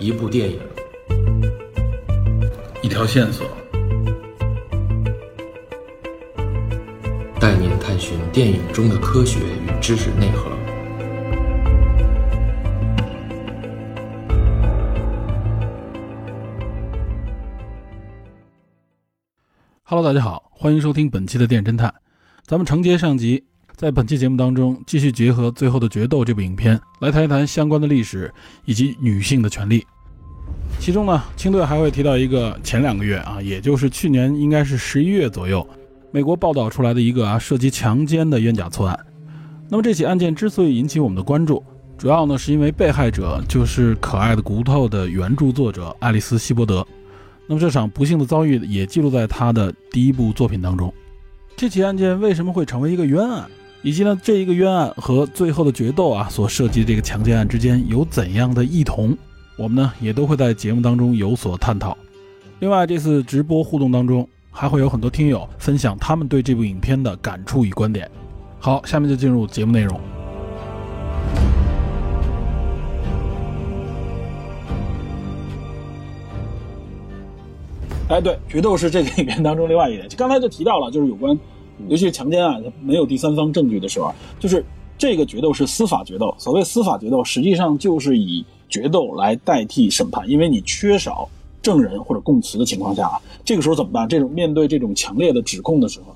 一部电影，一条线索，带您探寻电影中的科学与知识内核。Hello，大家好，欢迎收听本期的电影侦探。咱们承接上集，在本期节目当中，继续结合《最后的决斗》这部影片来谈一谈相关的历史以及女性的权利。其中呢，青队还会提到一个前两个月啊，也就是去年应该是十一月左右，美国报道出来的一个啊涉及强奸的冤假错案。那么这起案件之所以引起我们的关注，主要呢是因为被害者就是《可爱的骨头》的原著作者爱丽丝·希伯德。那么这场不幸的遭遇也记录在他的第一部作品当中。这起案件为什么会成为一个冤案，以及呢这一个冤案和最后的决斗啊所涉及的这个强奸案之间有怎样的异同，我们呢也都会在节目当中有所探讨。另外，这次直播互动当中还会有很多听友分享他们对这部影片的感触与观点。好，下面就进入节目内容。哎，对，决斗是这个影片当中另外一点，刚才就提到了，就是有关，尤其是强奸案，它没有第三方证据的时候，就是这个决斗是司法决斗。所谓司法决斗，实际上就是以决斗来代替审判，因为你缺少证人或者供词的情况下啊，这个时候怎么办？这种面对这种强烈的指控的时候，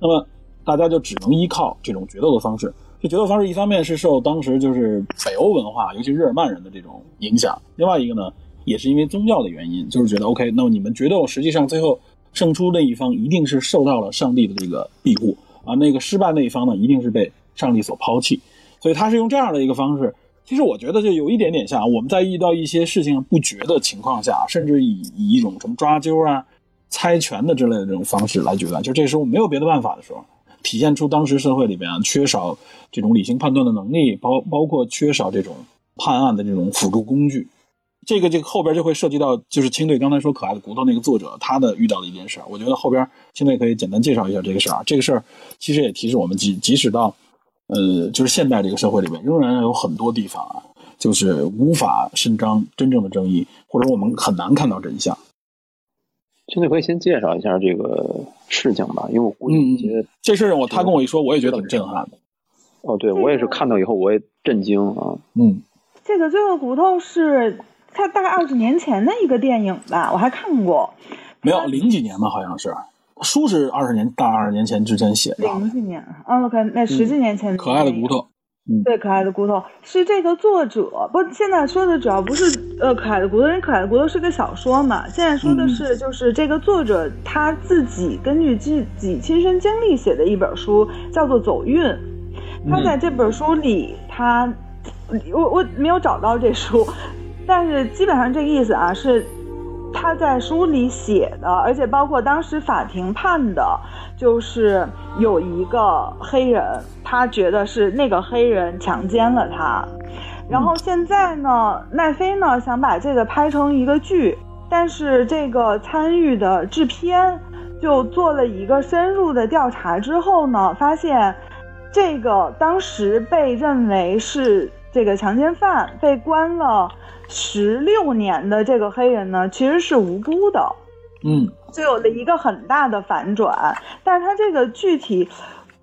那么大家就只能依靠这种决斗的方式。这决斗方式一方面是受当时就是北欧文化，尤其日耳曼人的这种影响，另外一个呢。也是因为宗教的原因，就是觉得 OK，那么你们决斗实际上最后胜出那一方一定是受到了上帝的这个庇护啊，那个失败那一方呢一定是被上帝所抛弃，所以他是用这样的一个方式。其实我觉得就有一点点像我们在遇到一些事情不决的情况下，甚至以以一种什么抓阄啊、猜拳的之类的这种方式来决断，就这时候没有别的办法的时候，体现出当时社会里边缺少这种理性判断的能力，包包括缺少这种判案的这种辅助工具。这个这个后边就会涉及到，就是青队刚才说可爱的骨头那个作者他的遇到的一件事我觉得后边青队可以简单介绍一下这个事儿啊。这个事儿其实也提示我们，即即使到呃，就是现代这个社会里面，仍然有很多地方啊，就是无法伸张真正的正义，或者我们很难看到真相。兄弟可以先介绍一下这个事情吧，因为我估计一些、嗯、这事儿我他跟我一说，我也觉得挺震撼的。哦，对我也是看到以后我也震惊啊。嗯，这个最后骨头是。他大概二十年前的一个电影吧，我还看过。没有零几年吧，好像是。书是二十年大二十年前之前写的。零几年啊，OK，那十几年前、嗯。可爱的骨头。嗯，对，可爱的骨头是这个作者。不，现在说的主要不是呃可爱的骨头，因为可爱的骨头是个小说嘛。现在说的是就是这个作者他自己根据自己亲身经历写的一本书，叫做《走运》。他在这本书里，他我我没有找到这书。但是基本上这个意思啊，是他在书里写的，而且包括当时法庭判的，就是有一个黑人，他觉得是那个黑人强奸了他，然后现在呢，奈飞呢想把这个拍成一个剧，但是这个参与的制片就做了一个深入的调查之后呢，发现这个当时被认为是这个强奸犯被关了。十六年的这个黑人呢，其实是无辜的，嗯，就有了一个很大的反转。但是他这个具体，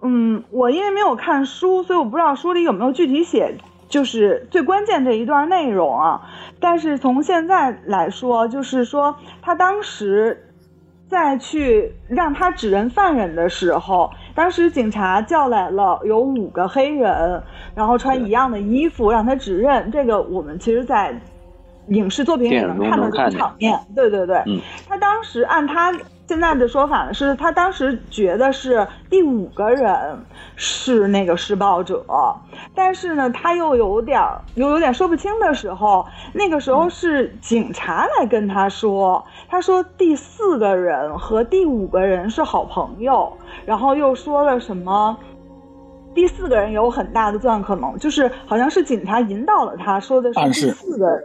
嗯，我因为没有看书，所以我不知道书里有没有具体写，就是最关键这一段内容啊。但是从现在来说，就是说他当时在去让他指认犯人的时候，当时警察叫来了有五个黑人，然后穿一样的衣服让他指认。这个我们其实，在影视作品里能看到这个场面，对对对。嗯，他当时按他现在的说法呢，是他当时觉得是第五个人是那个施暴者，但是呢，他又有点又有点说不清的时候，那个时候是警察来跟他说，他说第四个人和第五个人是好朋友，然后又说了什么。第四个人有很大的作案可能，就是好像是警察引导了他，说的是第四个人。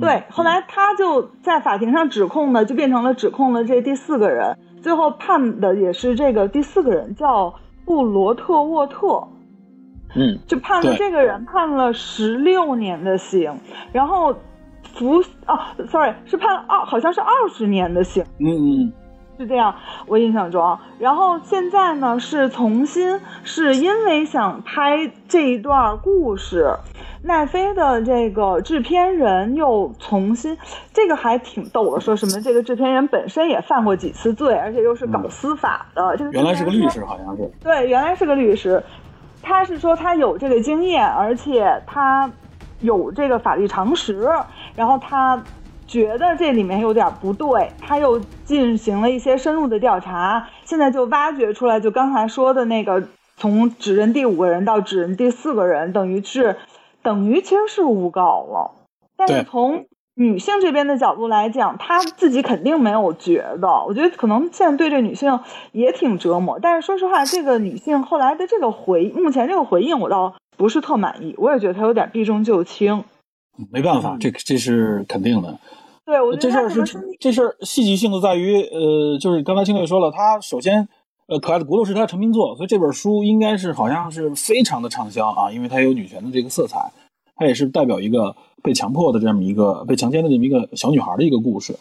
对，后来他就在法庭上指控呢，就变成了指控了这第四个人，最后判的也是这个第四个人叫布罗特沃特。嗯，就判了这个人判了十六年的刑，然后服哦，sorry，是判二，好像是二十年的刑。嗯嗯。是这样，我印象中，然后现在呢是重新，是因为想拍这一段故事，奈飞的这个制片人又重新，这个还挺逗的，说什么这个制片人本身也犯过几次罪，而且又是搞司法的，这个原来是个律师，好像是对，原来是个律师，他是说他有这个经验，而且他有这个法律常识，然后他。觉得这里面有点不对，他又进行了一些深入的调查，现在就挖掘出来，就刚才说的那个，从指认第五个人到指认第四个人，等于是，等于其实是诬告了。但是从女性这边的角度来讲，她自己肯定没有觉得。我觉得可能现在对这女性也挺折磨。但是说实话，这个女性后来的这个回，目前这个回应我倒不是特满意。我也觉得她有点避重就轻。没办法，这这是肯定的。对，我觉得这事儿是这事儿戏剧性的在于，呃，就是刚才青队说了，她首先，呃，可爱的骨头是他的成名作，所以这本书应该是好像是非常的畅销啊，因为它有女权的这个色彩，它也是代表一个被强迫的这么一个被强奸的这么一个小女孩的一个故事。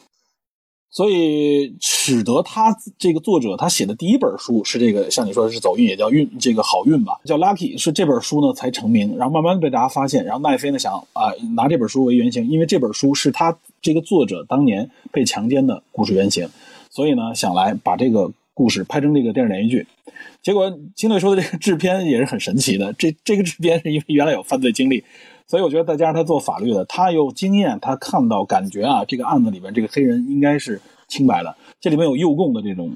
所以使得他这个作者他写的第一本书是这个，像你说的是走运也叫运，这个好运吧，叫 Lucky，是这本书呢才成名，然后慢慢被大家发现，然后奈飞呢想啊拿这本书为原型，因为这本书是他这个作者当年被强奸的故事原型，所以呢想来把这个故事拍成这个电视连续剧，结果金队说的这个制片也是很神奇的，这这个制片是因为原来有犯罪经历。所以我觉得再加上他做法律的，他有经验，他看到感觉啊，这个案子里边这个黑人应该是清白的。这里面有诱供的这种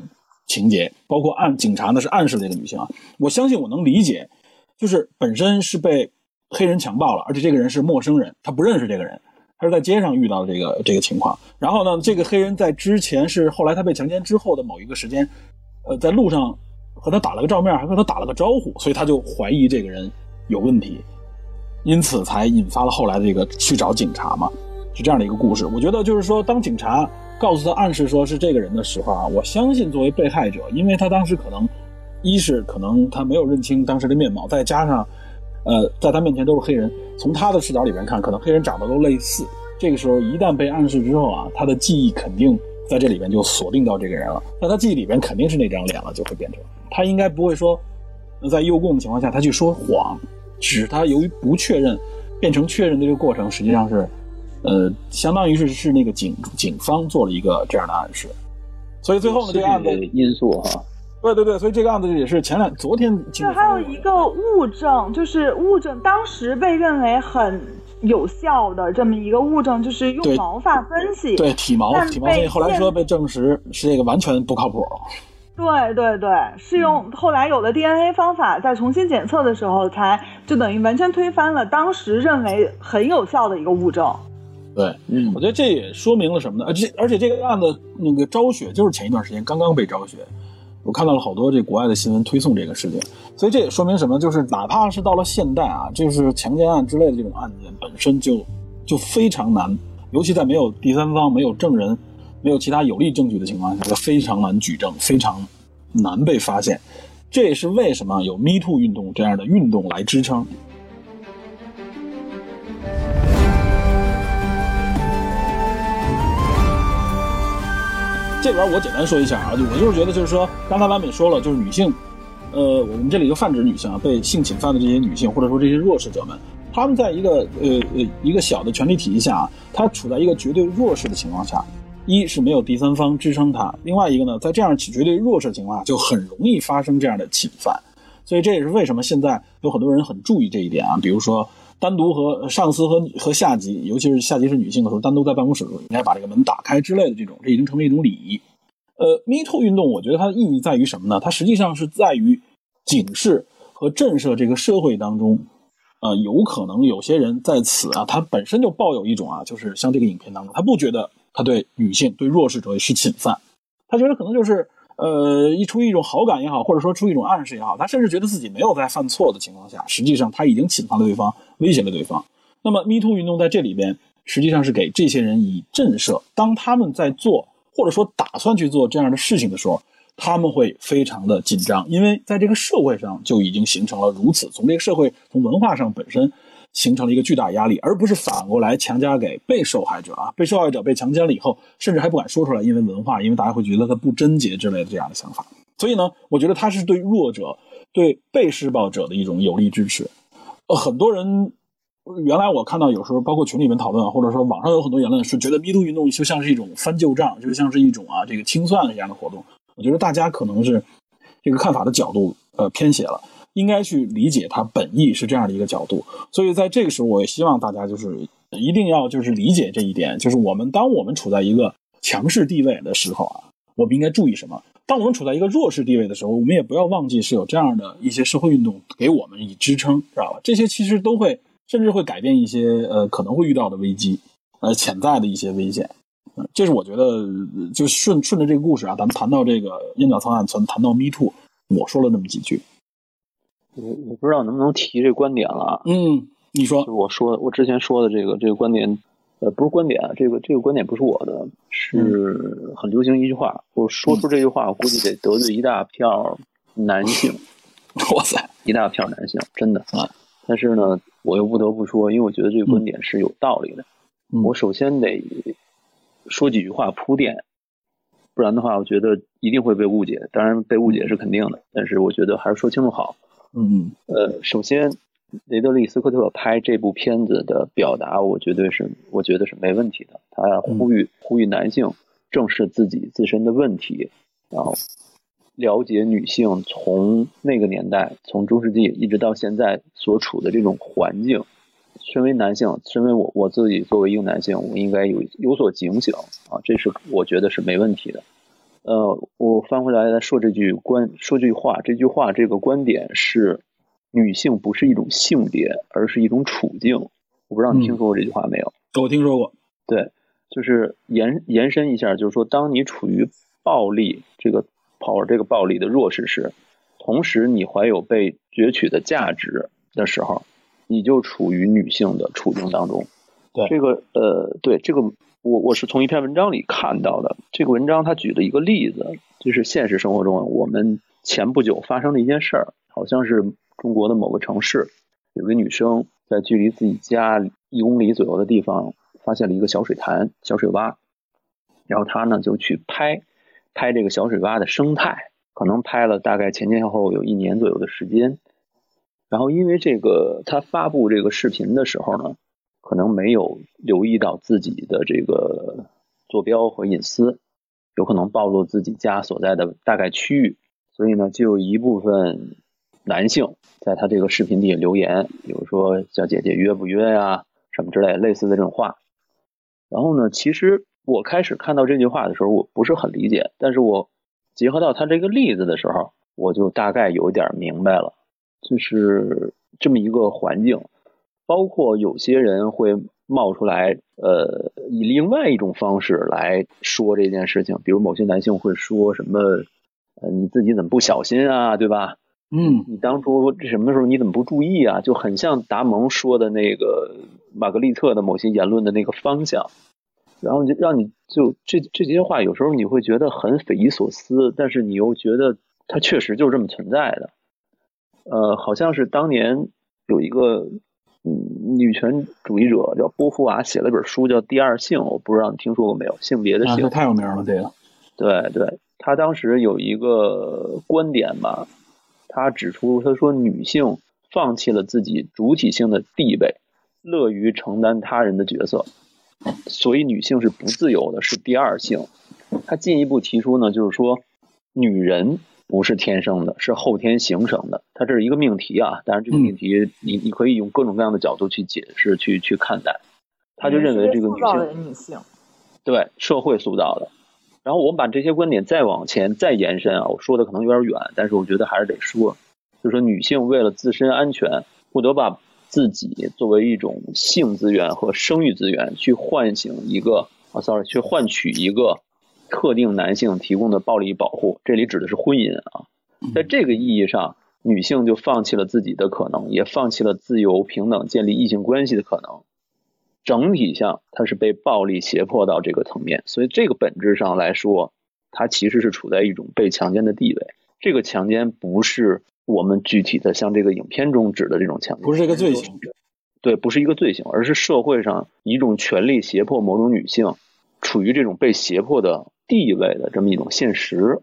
情节，包括暗警察呢是暗示这个女性啊。我相信我能理解，就是本身是被黑人强暴了，而且这个人是陌生人，他不认识这个人，他是在街上遇到的这个这个情况。然后呢，这个黑人在之前是后来他被强奸之后的某一个时间，呃，在路上和他打了个照面，还和他打了个招呼，所以他就怀疑这个人有问题。因此才引发了后来的这个去找警察嘛，是这样的一个故事。我觉得就是说，当警察告诉他暗示说是这个人的时候啊，我相信作为被害者，因为他当时可能一是可能他没有认清当时的面貌，再加上呃在他面前都是黑人，从他的视角里边看，可能黑人长得都类似。这个时候一旦被暗示之后啊，他的记忆肯定在这里边就锁定到这个人了，那他记忆里边肯定是那张脸了，就会变成他应该不会说在诱供的情况下他去说谎。只是他由于不确认，变成确认的这个过程，实际上是，呃，相当于是是那个警警方做了一个这样的暗示，所以最后呢，这个案子因素哈，对对对，所以这个案子也是前两昨天。这还有一个物证，就是物证当时被认为很有效的这么一个物证，就是用毛发分析，对体毛体毛分析，后来说被证实是这个完全不靠谱。对对对，是用后来有了 DNA 方法，在重新检测的时候，才就等于完全推翻了当时认为很有效的一个物证。对，嗯，我觉得这也说明了什么呢？而且而且这个案子那个昭雪就是前一段时间刚刚被昭雪，我看到了好多这国外的新闻推送这个事件，所以这也说明什么？就是哪怕是到了现代啊，就是强奸案之类的这种案件本身就就非常难，尤其在没有第三方、没有证人。没有其他有力证据的情况下，就非常难举证，非常难被发现。这也是为什么有 Me Too 运动这样的运动来支撑。这边我简单说一下啊，我就是觉得，就是说，刚才完美说了，就是女性，呃，我们这里就泛指女性啊，被性侵犯的这些女性，或者说这些弱势者们，她们在一个呃呃一个小的权力体系下，她处在一个绝对弱势的情况下。一是没有第三方支撑他，另外一个呢，在这样绝对弱势的情况下，就很容易发生这样的侵犯，所以这也是为什么现在有很多人很注意这一点啊。比如说，单独和上司和和下级，尤其是下级是女性的时候，单独在办公室的时候，应该把这个门打开之类的这种，这已经成为一种礼仪。呃，Me Too 运动，我觉得它的意义在于什么呢？它实际上是在于警示和震慑这个社会当中，呃，有可能有些人在此啊，他本身就抱有一种啊，就是像这个影片当中，他不觉得。他对女性、对弱势者是侵犯，他觉得可能就是，呃，一出于一种好感也好，或者说出于一种暗示也好，他甚至觉得自己没有在犯错的情况下，实际上他已经侵犯了对方，威胁了对方。那么，Me Too 运动在这里边实际上是给这些人以震慑，当他们在做或者说打算去做这样的事情的时候，他们会非常的紧张，因为在这个社会上就已经形成了如此，从这个社会从文化上本身。形成了一个巨大压力，而不是反过来强加给被受害者啊。被受害者被强奸了以后，甚至还不敢说出来，因为文化，因为大家会觉得他不贞洁之类的这样的想法。所以呢，我觉得他是对弱者、对被施暴者的一种有力支持。呃，很多人原来我看到有时候包括群里面讨论，或者说网上有很多言论是觉得 MeToo 运动就像是一种翻旧账，就像是一种啊这个清算一样的活动。我觉得大家可能是这个看法的角度呃偏斜了。应该去理解它本意是这样的一个角度，所以在这个时候，我也希望大家就是一定要就是理解这一点，就是我们当我们处在一个强势地位的时候啊，我们应该注意什么？当我们处在一个弱势地位的时候，我们也不要忘记是有这样的一些社会运动给我们以支撑，知道吧？这些其实都会甚至会改变一些呃可能会遇到的危机，呃潜在的一些危险。这是我觉得就顺顺着这个故事啊，咱们谈到这个燕角仓案，从谈到 Me Too，我说了那么几句。我我不知道能不能提这观点了。嗯，你说，我说我之前说的这个这个观点，呃，不是观点，这个这个观点不是我的，是很流行一句话。我说出这句话，我估计得得罪一大票男性。哇塞，一大票男性，真的啊！但是呢，我又不得不说，因为我觉得这个观点是有道理的。我首先得说几句话铺垫，不然的话，我觉得一定会被误解。当然，被误解是肯定的，但是我觉得还是说清楚好。嗯呃，首先，雷德利·斯科特拍这部片子的表达，我绝对是我觉得是没问题的。他呼吁呼吁男性正视自己自身的问题，然后了解女性从那个年代，从中世纪一直到现在所处的这种环境。身为男性，身为我我自己作为一个男性，我应该有有所警醒啊，这是我觉得是没问题的。呃，我翻回来再说这句观，说句话，这句话这个观点是，女性不是一种性别，而是一种处境。我不知道你听说过这句话没有？我听说过。对，就是延延伸一下，就是说，当你处于暴力这个跑这个暴力的弱势时，同时你怀有被攫取的价值的时候，你就处于女性的处境当中。对，这个呃，对这个。我我是从一篇文章里看到的，这个文章他举了一个例子，就是现实生活中我们前不久发生的一件事儿，好像是中国的某个城市，有个女生在距离自己家一公里左右的地方发现了一个小水潭、小水洼，然后她呢就去拍拍这个小水洼的生态，可能拍了大概前前后后有一年左右的时间，然后因为这个她发布这个视频的时候呢。可能没有留意到自己的这个坐标和隐私，有可能暴露自己家所在的大概区域，所以呢，就有一部分男性在他这个视频底下留言，比如说“小姐姐约不约呀”什么之类类似的这种话。然后呢，其实我开始看到这句话的时候，我不是很理解，但是我结合到他这个例子的时候，我就大概有点明白了，就是这么一个环境。包括有些人会冒出来，呃，以另外一种方式来说这件事情，比如某些男性会说什么，呃，你自己怎么不小心啊，对吧？嗯，你当初这什么时候你怎么不注意啊？就很像达蒙说的那个玛格丽特的某些言论的那个方向，然后就让你就这这些话有时候你会觉得很匪夷所思，但是你又觉得它确实就是这么存在的，呃，好像是当年有一个。女权主义者叫波伏娃写了本书叫《第二性》，我不知道你听说过没有？性别的性，太有名了。这个，对对，他当时有一个观点吧，他指出，他说女性放弃了自己主体性的地位，乐于承担他人的角色，所以女性是不自由的，是第二性。他进一步提出呢，就是说女人。不是天生的，是后天形成的。它这是一个命题啊，但是这个命题你你可以用各种各样的角度去解释、去去看待。他就认为这个女性，女性，对社会塑造的。然后我们把这些观点再往前再延伸啊，我说的可能有点远，但是我觉得还是得说，就是说女性为了自身安全，不得把自己作为一种性资源和生育资源去唤醒一个啊，sorry，去换取一个。特定男性提供的暴力保护，这里指的是婚姻啊，在这个意义上，女性就放弃了自己的可能，也放弃了自由平等建立异性关系的可能。整体上，她是被暴力胁迫到这个层面，所以这个本质上来说，她其实是处在一种被强奸的地位。这个强奸不是我们具体的像这个影片中指的这种强奸，不是一个罪行。对，不是一个罪行，而是社会上一种权力胁迫某种女性处于这种被胁迫的地位的这么一种现实。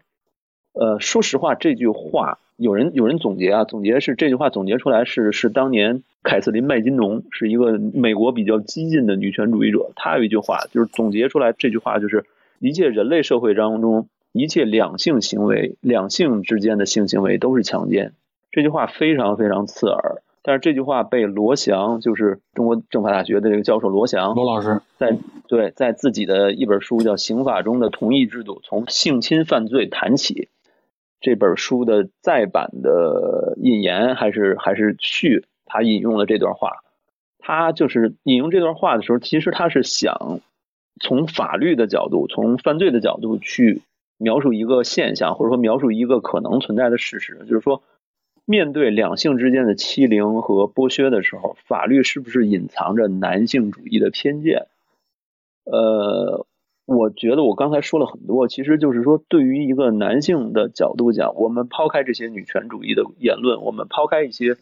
呃，说实话，这句话有人有人总结啊，总结是这句话总结出来是是当年凯瑟琳麦金农是一个美国比较激进的女权主义者，她有一句话就是总结出来这句话就是一切人类社会当中一切两性行为两性之间的性行为都是强奸，这句话非常非常刺耳。但是这句话被罗翔，就是中国政法大学的这个教授罗翔，罗老师在对在自己的一本书叫《刑法中的同意制度：从性侵犯罪谈起》这本书的再版的引言还是还是序，他引用了这段话。他就是引用这段话的时候，其实他是想从法律的角度，从犯罪的角度去描述一个现象，或者说描述一个可能存在的事实，就是说。面对两性之间的欺凌和剥削的时候，法律是不是隐藏着男性主义的偏见？呃，我觉得我刚才说了很多，其实就是说，对于一个男性的角度讲，我们抛开这些女权主义的言论，我们抛开一些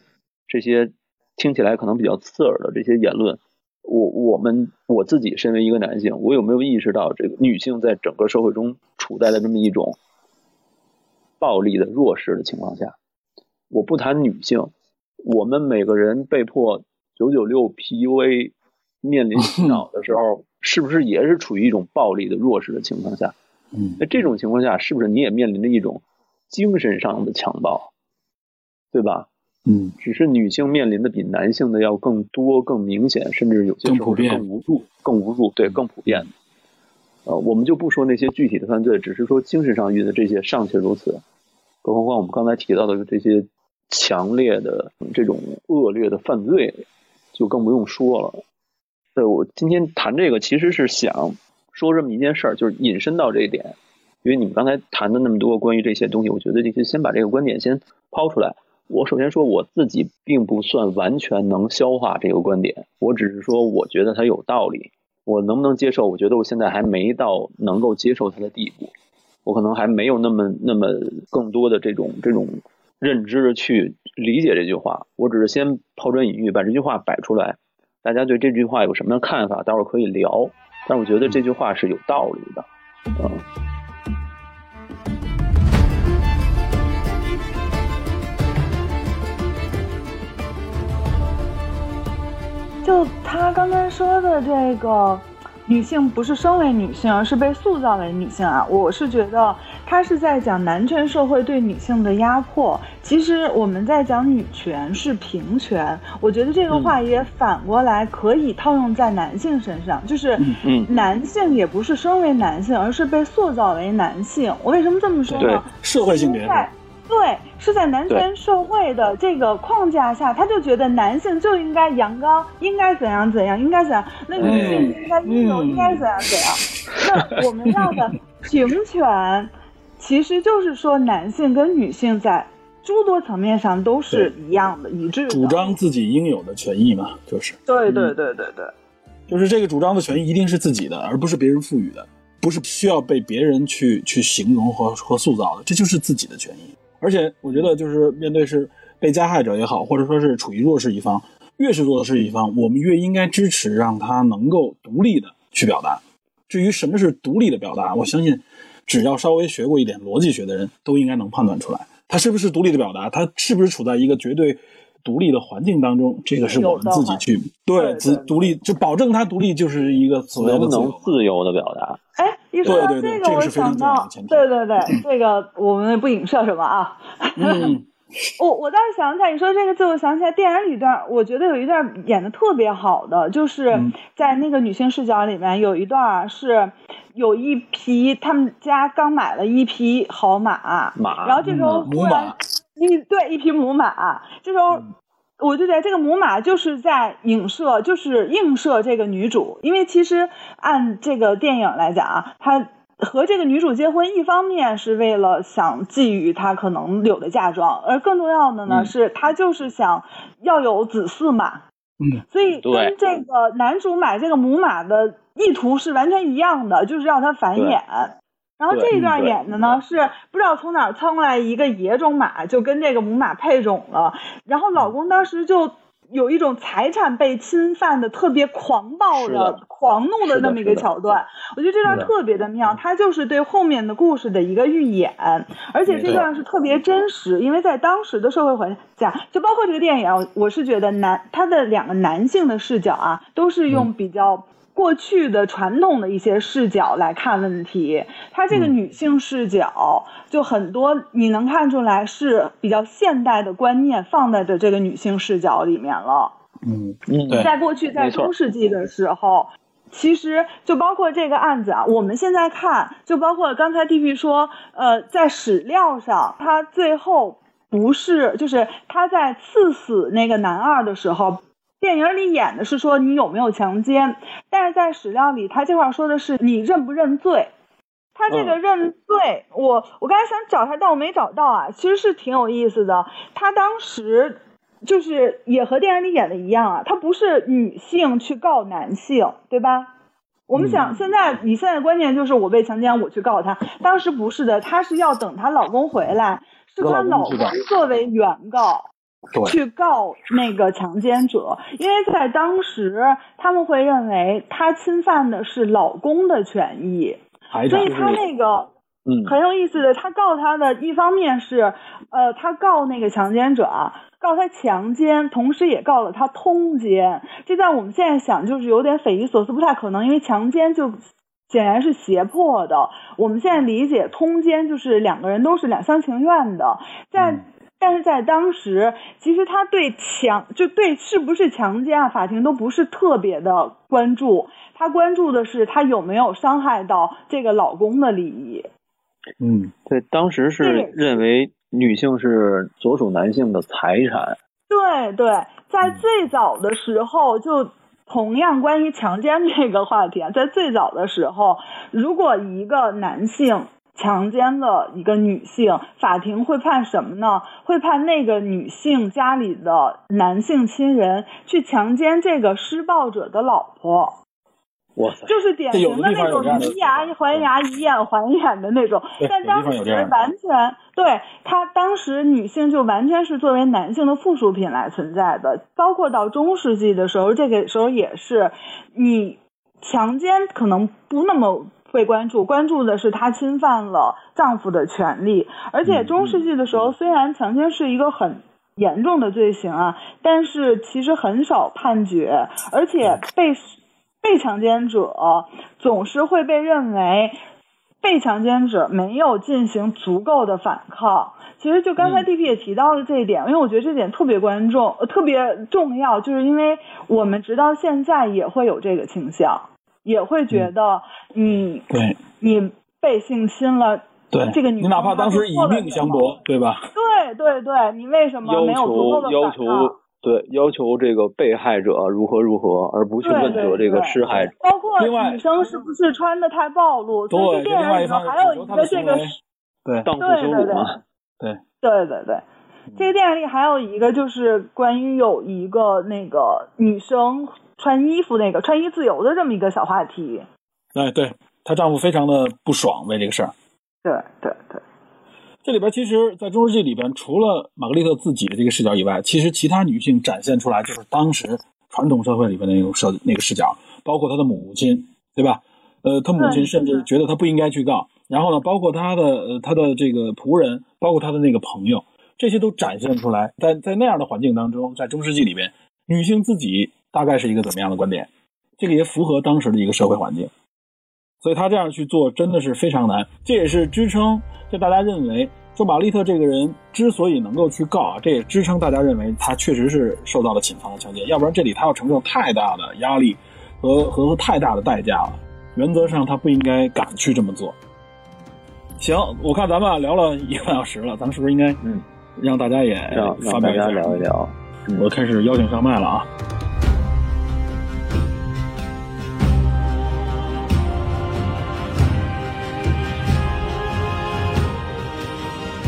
这些听起来可能比较刺耳的这些言论，我我们我自己身为一个男性，我有没有意识到这个女性在整个社会中处在的这么一种暴力的弱势的情况下？我不谈女性，我们每个人被迫九九六 PUA，面临洗脑的时候，是不是也是处于一种暴力的弱势的情况下？嗯，那这种情况下，是不是你也面临着一种精神上的强暴，对吧？嗯，只是女性面临的比男性的要更多、更明显，甚至有些时候是更无助、更无助，对，更普遍。呃，我们就不说那些具体的犯罪，只是说精神上遇的这些尚且如此，更何况我们刚才提到的这些。强烈的这种恶劣的犯罪，就更不用说了。对我今天谈这个，其实是想说这么一件事儿，就是引申到这一点。因为你们刚才谈的那么多关于这些东西，我觉得这些先把这个观点先抛出来。我首先说我自己并不算完全能消化这个观点，我只是说我觉得它有道理。我能不能接受？我觉得我现在还没到能够接受它的地步，我可能还没有那么那么更多的这种这种。认知去理解这句话，我只是先抛砖引玉，把这句话摆出来，大家对这句话有什么样的看法，待会儿可以聊。但我觉得这句话是有道理的，嗯。就他刚才说的这个。女性不是生为女性，而是被塑造为女性啊！我是觉得他是在讲男权社会对女性的压迫。其实我们在讲女权是平权，我觉得这个话也反过来可以套用在男性身上，就是男性也不是生为男性，而是被塑造为男性。我为什么这么说呢？社会性别。对，是在男权社会的这个框架下，他就觉得男性就应该阳刚，应该怎样怎样，应该怎样。那女性应该阴柔，应该怎样怎样。那我们要的平权，其实就是说男性跟女性在诸多层面上都是一样的，一致的。主张自己应有的权益嘛，就是。对对对对对，就是这个主张的权益一定是自己的，而不是别人赋予的，不是需要被别人去去形容和和塑造的，这就是自己的权益。而且我觉得，就是面对是被加害者也好，或者说是处于弱势一方，越是弱势一方，我们越应该支持让他能够独立的去表达。至于什么是独立的表达，我相信，只要稍微学过一点逻辑学的人都应该能判断出来，他是不是独立的表达，他是不是处在一个绝对独立的环境当中，这个是我们自己去对自独立，就保证他独立，就是一的能不能自由的表达。哎，一说到这个，我想到，对对对，这个我们不影射什么啊。我我倒是想起来，你说这个，就我想起来电影里段，我觉得有一段演的特别好的，就是在那个女性视角里面有一段是有一匹他们家刚买了一匹好马，马，然后这时候突然一对一匹母马，这时候。我就觉得这个母马就是在影射，就是映射这个女主，因为其实按这个电影来讲啊，他和这个女主结婚，一方面是为了想觊觎她可能有的嫁妆，而更重要的呢是他就是想要有子嗣嘛。嗯，所以跟这个男主买这个母马的意图是完全一样的，就是让他繁衍。然后这一段演的呢是不知道从哪儿蹭来一个野种马，就跟这个母马配种了。然后老公当时就有一种财产被侵犯的特别狂暴是的狂怒的那么一个桥段，我觉得这段特别的妙，它就是对后面的故事的一个预演，而且这段是特别真实，因为在当时的社会环境下，就包括这个电影我是觉得男他的两个男性的视角啊，都是用比较。过去的传统的一些视角来看问题，她这个女性视角就很多，你能看出来是比较现代的观念放在的这个女性视角里面了。嗯，嗯，在过去，在中世纪的时候，其实就包括这个案子啊，我们现在看，就包括刚才 D P 说，呃，在史料上，他最后不是，就是他在刺死那个男二的时候。电影里演的是说你有没有强奸，但是在史料里，他这块说的是你认不认罪。他这个认罪，我我刚才想找他，但我没找到啊。其实是挺有意思的。他当时就是也和电影里演的一样啊，他不是女性去告男性，对吧？我们想，现在你现在的观念就是我被强奸，我去告他。当时不是的，她是要等她老公回来，是她老公作为原告。对去告那个强奸者，因为在当时他们会认为他侵犯的是老公的权益，所以他那个嗯，很有意思的，他告他的一方面是，呃，他告那个强奸者啊，告他强奸，同时也告了他通奸。这在我们现在想就是有点匪夷所思，不太可能，因为强奸就显然是胁迫的。我们现在理解通奸就是两个人都是两厢情愿的，在。嗯但是在当时，其实他对强就对是不是强奸啊，法庭都不是特别的关注，他关注的是他有没有伤害到这个老公的利益。嗯，对，当时是认为女性是所属男性的财产，对对，在最早的时候，就同样关于强奸这个话题啊，在最早的时候，如果一个男性强奸了一个女性，法庭会判什么呢？会判那个女性家里的男性亲人去强奸这个施暴者的老婆。哇塞，就是典型的那种以牙还牙、以眼还眼的那种但当时完全对他当时女性就完全是作为男性的附属品来存在的，包括到中世纪的时候，这个时候也是，你强奸可能不那么。被关注，关注的是她侵犯了丈夫的权利，而且中世纪的时候，虽然强奸是一个很严重的罪行啊，但是其实很少判决，而且被被强奸者总是会被认为被强奸者没有进行足够的反抗。其实就刚才嗯。D P 也提到了这一点，因为我觉得这点特别关重、呃特别重要，就是因为我们直到现在也会有这个倾向，也会觉得你、对你被性侵了。对，这个女你哪怕当时以命相搏，对吧？对对对，你为什么要没有足够的求要求？对要求这个被害者如何如何，而不去问责这个施害者。包括女生是不是穿的太暴露？所以电影里头还有一个这个对荡妇对对对羞辱嘛，对，对对对，这个电影里还有一个就是关于有一个那个女生穿衣服那个穿衣自由的这么一个小话题。哎，对她丈夫非常的不爽为这个事儿。对对对，这里边其实，在中世纪里边，除了玛格丽特自己的这个视角以外，其实其他女性展现出来就是当时传统社会里边的那种视那个视角，包括她的母亲，对吧？呃，她母亲甚至觉得她不应该去告，然后呢，包括她的呃她的这个仆人，包括她的那个朋友，这些都展现出来。在在那样的环境当中，在中世纪里边，女性自己大概是一个怎么样的观点？这个也符合当时的一个社会环境。所以他这样去做真的是非常难，这也是支撑就大家认为说玛丽特这个人之所以能够去告啊，这也支撑大家认为他确实是受到了警方的强奸，要不然这里他要承受太大的压力和和和太大的代价了。原则上他不应该敢去这么做。行，我看咱们啊聊了一个半小时了，咱们是不是应该嗯让大家也发表一下？聊一聊。我开始邀请上麦了啊。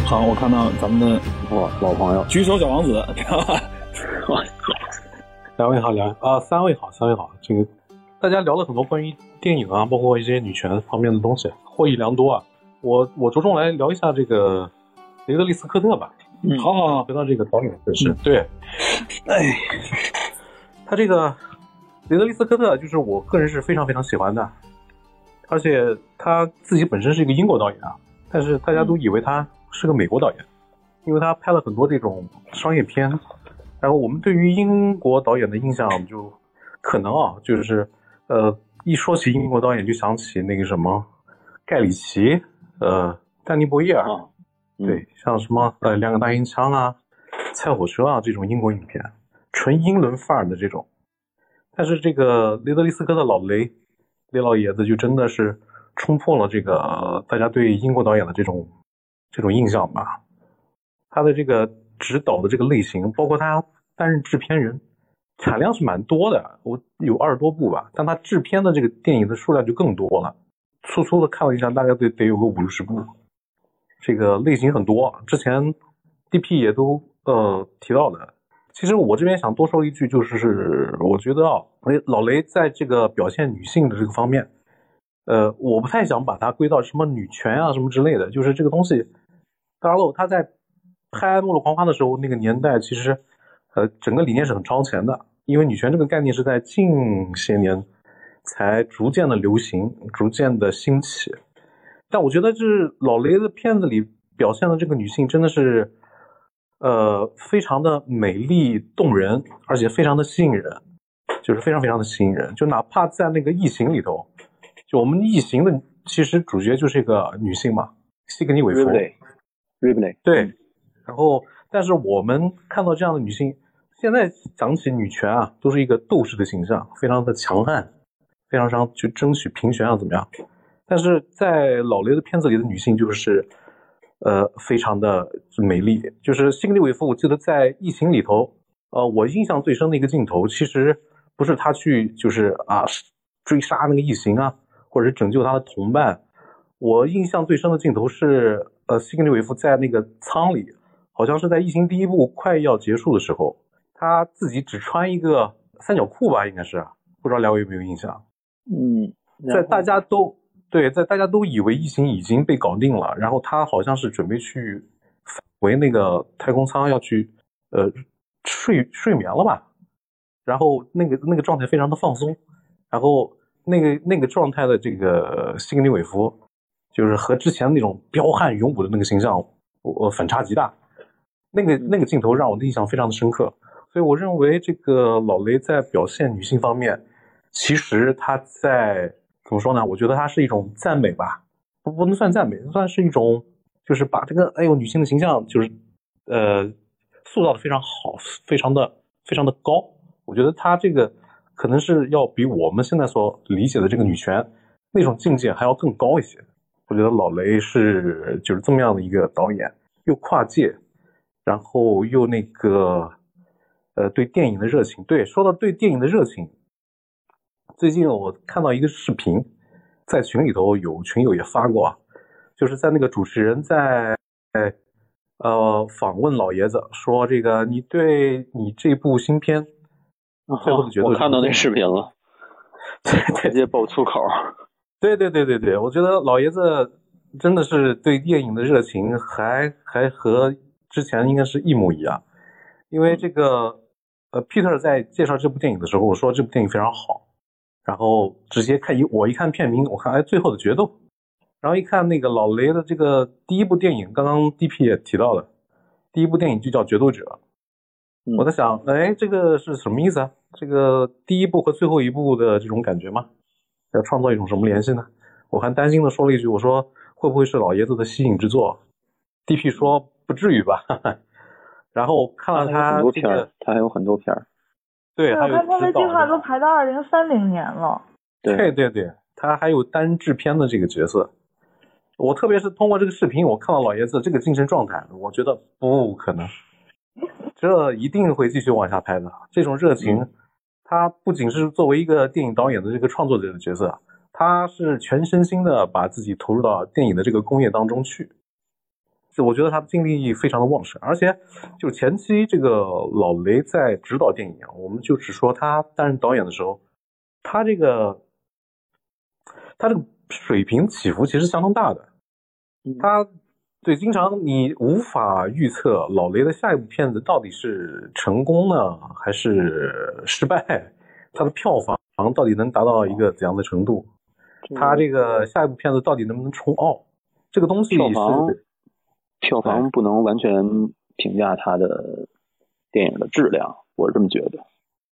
好，我看到咱们的哇，老朋友，举手小王子，知道吧？两位好，两位啊，三位好，三位好。这个大家聊了很多关于电影啊，包括一些女权方面的东西，获益良多啊。我我着重来聊一下这个雷德利·斯科特吧。嗯好好好，回到这个导演本身，对，哎，他这个雷德利·斯科特，就是我个人是非常非常喜欢的，而且他自己本身是一个英国导演啊，但是大家都以为他是个美国导演，因为他拍了很多这种商业片，然后我们对于英国导演的印象就可能啊，就是呃，一说起英国导演就想起那个什么盖里奇，呃，丹尼·博伊尔。啊，嗯对，像什么呃两个大烟枪啊、菜火车啊这种英国影片，纯英伦范儿的这种。但是这个雷德利·斯科的老雷，雷老爷子就真的是冲破了这个、呃大家对英国导演的这种这种印象吧。他的这个指导的这个类型，包括他担任制片人，产量是蛮多的，我有二十多部吧，但他制片的这个电影的数量就更多了。粗粗的看了一下，大概得得有个五六十部。这个类型很多，之前 DP 也都呃提到的。其实我这边想多说一句，就是我觉得啊，老雷在这个表现女性的这个方面，呃，我不太想把它归到什么女权啊什么之类的。就是这个东西，当然了，他在拍《末路狂花》的时候，那个年代其实呃整个理念是很超前的，因为女权这个概念是在近些年才逐渐的流行，逐渐的兴起。但我觉得就是老雷的片子里表现的这个女性真的是，呃，非常的美丽动人，而且非常的吸引人，就是非常非常的吸引人。就哪怕在那个《异形》里头，就我们《异形》的其实主角就是一个女性嘛，西格尼韦弗。Ripley，Ripley，对，然后但是我们看到这样的女性，现在讲起女权啊，都是一个斗士的形象，非常的强悍，非常想去争取平权啊，怎么样？但是在老雷的片子里的女性就是，呃，非常的美丽。就是辛格利韦夫，我记得在《异形》里头，呃，我印象最深的一个镜头，其实不是他去就是啊追杀那个异形啊，或者是拯救他的同伴。我印象最深的镜头是，呃，辛格利维夫在那个舱里，好像是在《疫情》第一部快要结束的时候，他自己只穿一个三角裤吧，应该是，不知道两位有没有印象？嗯，在大家都对，在大家都以为疫情已经被搞定了，然后他好像是准备去回那个太空舱要去呃睡睡眠了吧，然后那个那个状态非常的放松，然后那个那个状态的这个西格尼韦弗，就是和之前那种彪悍勇武的那个形象，我反差极大，那个那个镜头让我的印象非常的深刻，所以我认为这个老雷在表现女性方面，其实他在怎么说呢？我觉得他是一种赞美吧，不不能算赞美，算是一种，就是把这个哎呦女性的形象，就是呃塑造的非常好，非常的非常的高。我觉得他这个可能是要比我们现在所理解的这个女权那种境界还要更高一些。我觉得老雷是就是这么样的一个导演，又跨界，然后又那个呃对电影的热情。对，说到对电影的热情。最近我看到一个视频，在群里头有群友也发过啊，就是在那个主持人在呃访问老爷子说这个你对你这部新片最后的决斗，我看到那视频了，直接爆粗口。对对对对对，我觉得老爷子真的是对电影的热情还还和之前应该是一模一样，因为这个呃 Peter 在介绍这部电影的时候我说这部电影非常好。然后直接看一，我一看片名，我看哎，最后的决斗，然后一看那个老雷的这个第一部电影，刚刚 DP 也提到了，第一部电影就叫《决斗者》，嗯我在想，哎，这个是什么意思啊？这个第一部和最后一部的这种感觉吗？要创造一种什么联系呢？我还担心的说了一句，我说会不会是老爷子的吸引之作？DP 说不至于吧，然后我看了他很多这个片儿，，他还有很多片儿。对，还有他他的指导计划的都排到二零三零年了。对对对，他还有单制片的这个角色。我特别是通过这个视频，我看到老爷子这个精神状态，我觉得不可能，这一定会继续往下拍的。这种热情，他不仅是作为一个电影导演的这个创作者的角色，他是全身心的把自己投入到电影的这个工业当中去。就我觉得他的精力非常的旺盛，而且就前期这个老雷在指导电影，我们就只说他担任导演的时候，他这个他这个水平起伏其实相当大的。他对，经常你无法预测老雷的下一部片子到底是成功呢，还是失败，他的票房到底能达到一个怎样的程度，他这个下一部片子到底能不能冲奥，这个东西票房票房不能完全评价他的电影的质量，我是这么觉得。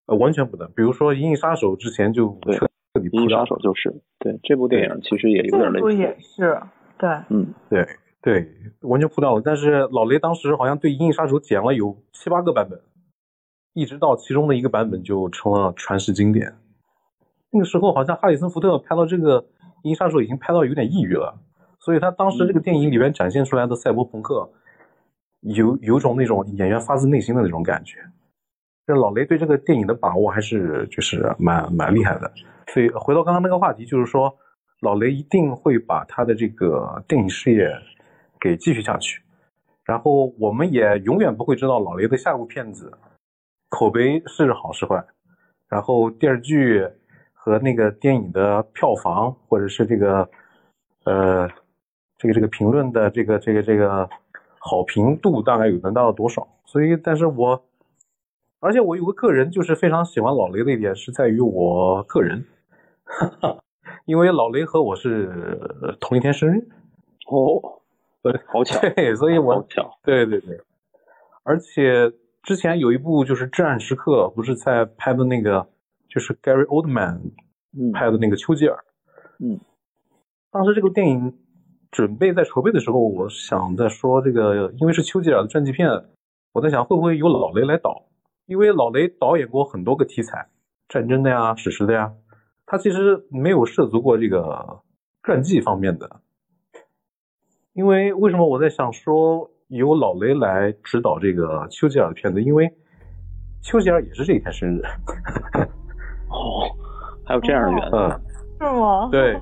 呃完全不能。比如说《银翼杀手》之前就对彻底《银翼杀手》就是对这部电影其实也有点这部类似，也是，对，嗯，对对，完全扑掉了。但是老雷当时好像对《银翼杀手》剪了有七八个版本，一直到其中的一个版本就成了传世经典。那个时候好像哈里森福特拍到这个《银翼杀手》已经拍到有点抑郁了，所以他当时这个电影里面展现出来的赛博朋克，有有种那种演员发自内心的那种感觉。这老雷对这个电影的把握还是就是蛮蛮厉害的。所以回到刚刚那个话题，就是说老雷一定会把他的这个电影事业给继续下去，然后我们也永远不会知道老雷的下一部片子口碑是好是坏，然后电视剧和那个电影的票房或者是这个呃这个这个评论的这个这个这个好评度大概有能达到多少？所以，但是我而且我有个个人就是非常喜欢老雷的一点是在于我个人，哈 哈因为老雷和我是同一天生日，哦，对，好巧，对，所以我好巧，对对对，而且之前有一部就是《至暗时刻》，不是在拍的那个，就是 Gary Oldman 嗯。拍的那个丘吉尔。嗯，当时这个电影准备在筹备的时候，我想在说这个，因为是丘吉尔的传记片，我在想会不会由老雷来导，因为老雷导演过很多个题材，战争的呀、史诗的呀，他其实没有涉足过这个传记方面的。因为为什么我在想说由老雷来指导这个丘吉尔的片子？因为丘吉尔也是这一天生日。哦，还有这样的缘分，嗯，是吗？对。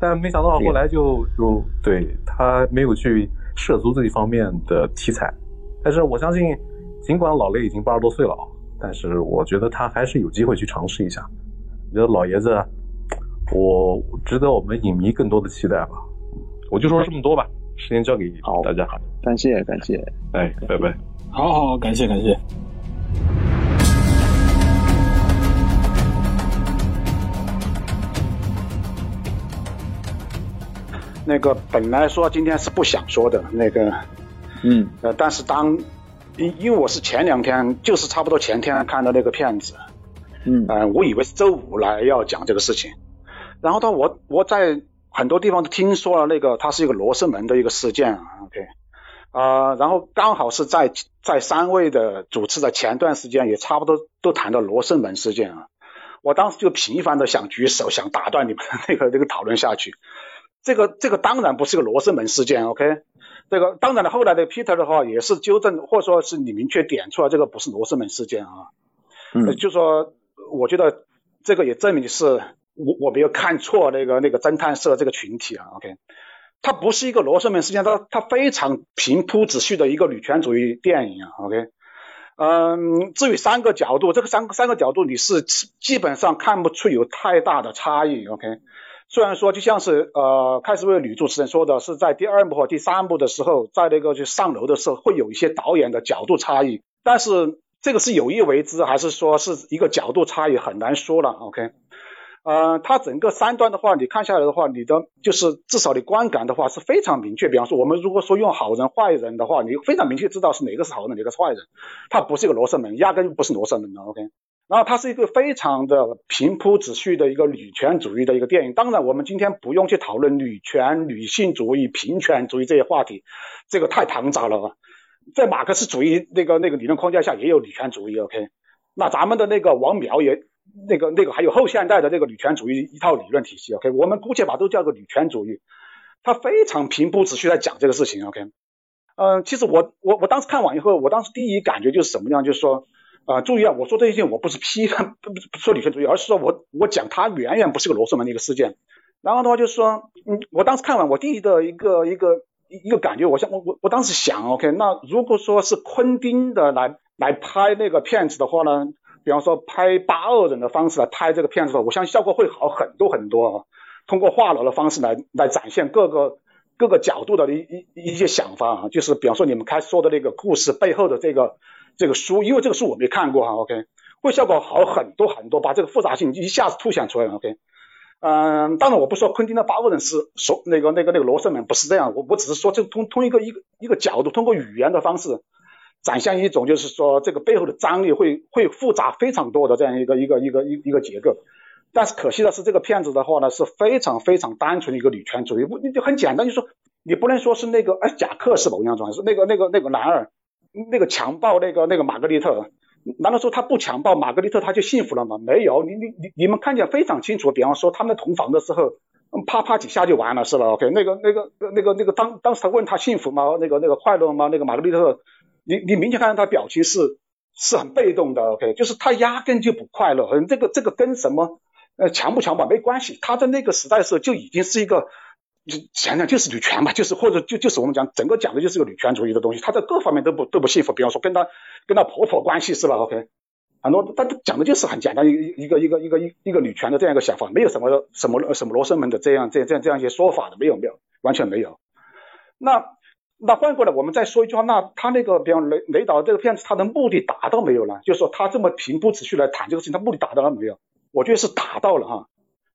但没想到后来就就对他没有去涉足这一方面的题材。但是我相信，尽管老雷已经八十多岁了，但是我觉得他还是有机会去尝试一下。我觉得老爷子，我值得我们影迷更多的期待吧。我就说这么多吧，时间交给好大家。好感谢感谢，哎，拜拜。好好，感谢感谢。那个本来说今天是不想说的那个，嗯呃，但是当因因为我是前两天，就是差不多前天看到那个片子，嗯呃，我以为是周五来要讲这个事情，然后到，我我在很多地方都听说了那个它是一个罗生门的一个事件啊，OK，啊、然后刚好是在在三位的主持的前段时间也差不多都谈到罗生门事件啊，我当时就频繁的想举手，想打断你们那个那个讨论下去。这个这个当然不是个罗生门事件，OK？这个当然了，后来的 Peter 的话也是纠正，或者说是你明确点出来，这个不是罗生门事件啊。呃嗯就说我觉得这个也证明是我我没有看错那个那个侦探社这个群体啊，OK？它不是一个罗生门事件，它它非常平铺直叙的一个女权主义电影啊，OK？嗯，至于三个角度，这个三个三个角度你是基本上看不出有太大的差异，OK？虽然说就像是呃，开始为女主持人说的是在第二部和第三部的时候，在那个就上楼的时候会有一些导演的角度差异，但是这个是有意为之还是说是一个角度差异很难说了，OK？呃，它整个三段的话，你看下来的话，你的就是至少你观感的话是非常明确。比方说，我们如果说用好人坏人的话，你非常明确知道是哪个是好人，哪个是坏人。它不是一个罗生门，压根不是罗生门的，OK？然后它是一个非常的平铺直叙的一个女权主义的一个电影。当然，我们今天不用去讨论女权、女性主义、平权主义这些话题，这个太庞杂了。在马克思主义那个那个理论框架下也有女权主义，OK？那咱们的那个王苗也那个那个还有后现代的这个女权主义一套理论体系，OK？我们姑且把都叫做女权主义，它非常平铺直叙在讲这个事情，OK？嗯、其实我我我当时看完以后，我当时第一感觉就是什么样，就是说。啊、注意啊！我说这些我不是批判，不不说女权主义，而是说我我讲它远远不是个罗生门的一个事件。然后的话就是说，嗯，我当时看完，我第一的一个一个一个感觉，我想我我我当时想，OK，那如果说是昆汀的来来拍那个片子的话呢，比方说拍八二人的方式来拍这个片子的话，我相信效果会好很多很多啊。通过话痨的方式来来展现各个各个角度的一一一些想法啊，就是比方说你们开始说的那个故事背后的这个这个书，因为这个书我没看过哈，OK，会效果好很多很多，把这个复杂性一下子凸显出来了，OK。嗯，当然我不说昆汀的八个人是说那个那个那个罗生门不是这样，我我只是说这通通一个一个一个角度，通过语言的方式展现一种就是说这个背后的张力会会复杂非常多的这样一个一个一个一一个结构。但是可惜的是，这个片子的话呢是非常非常单纯的一个女权主义，不你就很简单，就说你不能说是那个哎贾克是某样状态，是那个那个那个男二那个强暴那个那个玛格丽特，难道说他不强暴玛格丽特他就幸福了吗？没有，你你你你们看见非常清楚，比方说他们同房的时候，啪啪几下就完了是吧？OK，那个那个那个那个当当时他问他幸福吗？那个那个快乐吗？那个玛格丽特，你你明显看到他表情是是很被动的，OK，就是他压根就不快乐，这个这个跟什么？呃，强不强吧没关系，他在那个时代的时候就已经是一个，想想就是女权嘛，就是或者就就是我们讲整个讲的就是个女权主义的东西，他在各方面都不都不幸福。比方说跟他跟他婆婆关系是吧？OK，很多他讲的就是很简单一一个一个一个一一个女权的这样一个想法，没有什么什么什么罗生门的这样这样这样这样一些说法的，没有没有完全没有。那那换过来我们再说一句话，那他那个比方雷雷导这个片子，他的目的达到没有呢？就是说他这么平铺直叙来谈这个事情，他目的达到了没有？我觉得是达到了哈，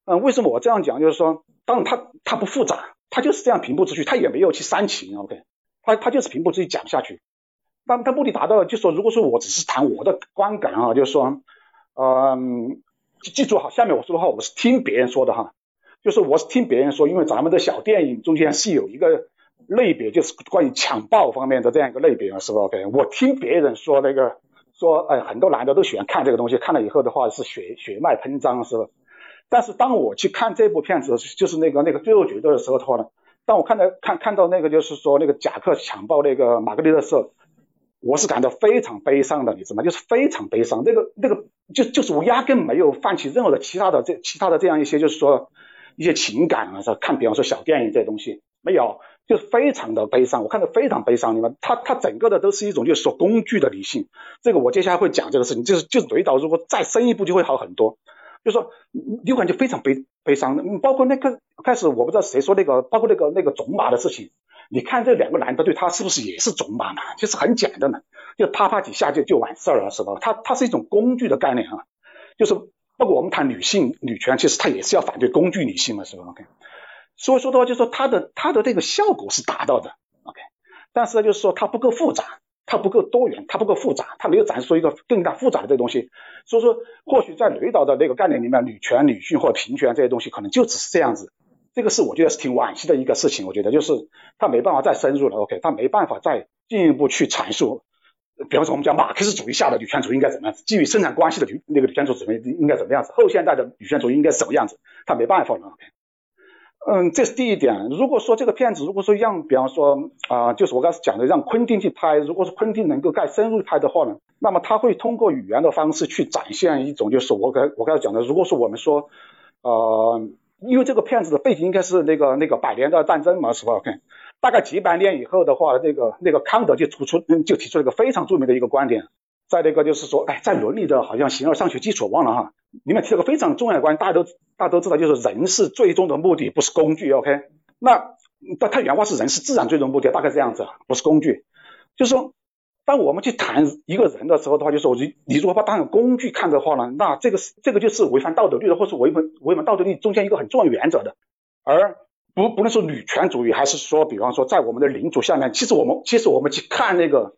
嗯，为什么我这样讲？就是说，当然他他不复杂，他就是这样平铺直叙，他也没有去煽情，OK，他他就是平铺直叙讲下去。但他目的达到了，就说如果说我只是谈我的观感啊，就是说，嗯，记住哈，下面我说的话我是听别人说的哈，就是我是听别人说，因为咱们的小电影中间是有一个类别，就是关于强暴方面的这样一个类别啊，是吧？OK，我听别人说那个。说，哎，很多男的都喜欢看这个东西，看了以后的话是血血脉喷张，是吧？但是当我去看这部片子，就是那个那个最后决斗的时候的话呢，当我看到看看到那个就是说那个贾克强暴那个玛格丽特的时候，我是感到非常悲伤的，你知道吗？就是非常悲伤。那个那个就就是我压根没有泛起任何的其他的这其他的这样一些就是说一些情感啊，是看比方说小电影这些东西没有。就是非常的悲伤，我看着非常悲伤。你们，他他整个的都是一种就是说工具的理性。这个我接下来会讲这个事情，就是就是雷导如果再深一步就会好很多。就说你感觉非常悲悲伤，包括那个开始我不知道谁说那个，包括那个那个种马的事情。你看这两个男的对他是不是也是种马嘛？就是很简单的，就啪啪几下就就完事儿了，是吧？他他是一种工具的概念啊，就是包括我们谈女性女权，其实他也是要反对工具女性嘛，是吧？OK。所以说的话，就是说它的它的这个效果是达到的，OK，但是呢，就是说它不够复杂，它不够多元，它不够复杂，它没有展示出一个更加复杂的这东西。所以说，或许在雷导的那个概念里面，女权、女性或平权这些东西，可能就只是这样子。这个是我觉得是挺惋惜的一个事情。我觉得就是他没办法再深入了，OK，他没办法再进一步去阐述，比方说我们讲马克思主义下的女权主义应该怎么样子，基于生产关系的女那个女权主义应该怎么样子，后现代的女权主义应该是什么样子，他没办法了，OK。嗯，这是第一点。如果说这个片子，如果说让，比方说啊，就是我刚才讲的，让昆汀去拍，如果是昆汀能够更深入拍的话呢，那么他会通过语言的方式去展现一种，就是我刚我刚才讲的，如果说我们说，呃，因为这个片子的背景应该是那个那个百年的战争嘛，是吧？OK，大概几百年以后的话，那个那个康德就突出就提出了一个非常著名的一个观点。再那个就是说，哎，在伦理的好像形而上学基础忘了哈，里面提了个非常重要的观点，大家都大家都知道，就是人是最终的目的，不是工具。OK，那但他原话是人是自然最终目的，大概这样子，不是工具。就是说，当我们去谈一个人的时候的话，就是说你你如果把当成工具看的话呢，那这个是这个就是违反道德律的，或是违反违反道德律中间一个很重要原则的。而不不论是女权主义，还是说，比方说在我们的领主下面，其实我们其实我们去看那个。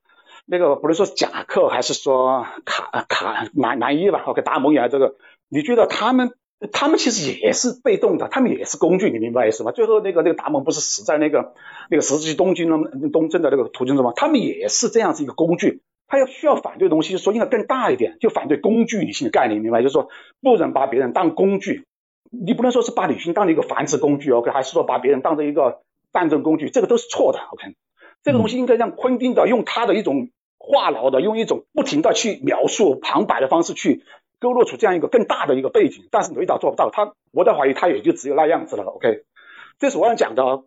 那个不能说贾克还是说卡卡男男一吧？OK，达蒙也这个，你觉得他们他们其实也是被动的，他们也是工具，你明白意思吗？最后那个那个达蒙不是死在那个那个十字军东京的东征的那个途中中吗？他们也是这样子一个工具，他要需要反对东西，说应该更大一点，就反对工具女性的概念，明白？就是说不能把别人当工具，你不能说是把女性当一个繁殖工具，OK，还是说把别人当成一个战争工具，这个都是错的，OK，这个东西应该让昆汀的用他的一种。话痨的用一种不停的去描述旁白的方式去勾勒出这样一个更大的一个背景，但是雷导做不到，他我在怀疑他也就只有那样子了。OK，这是我想讲的，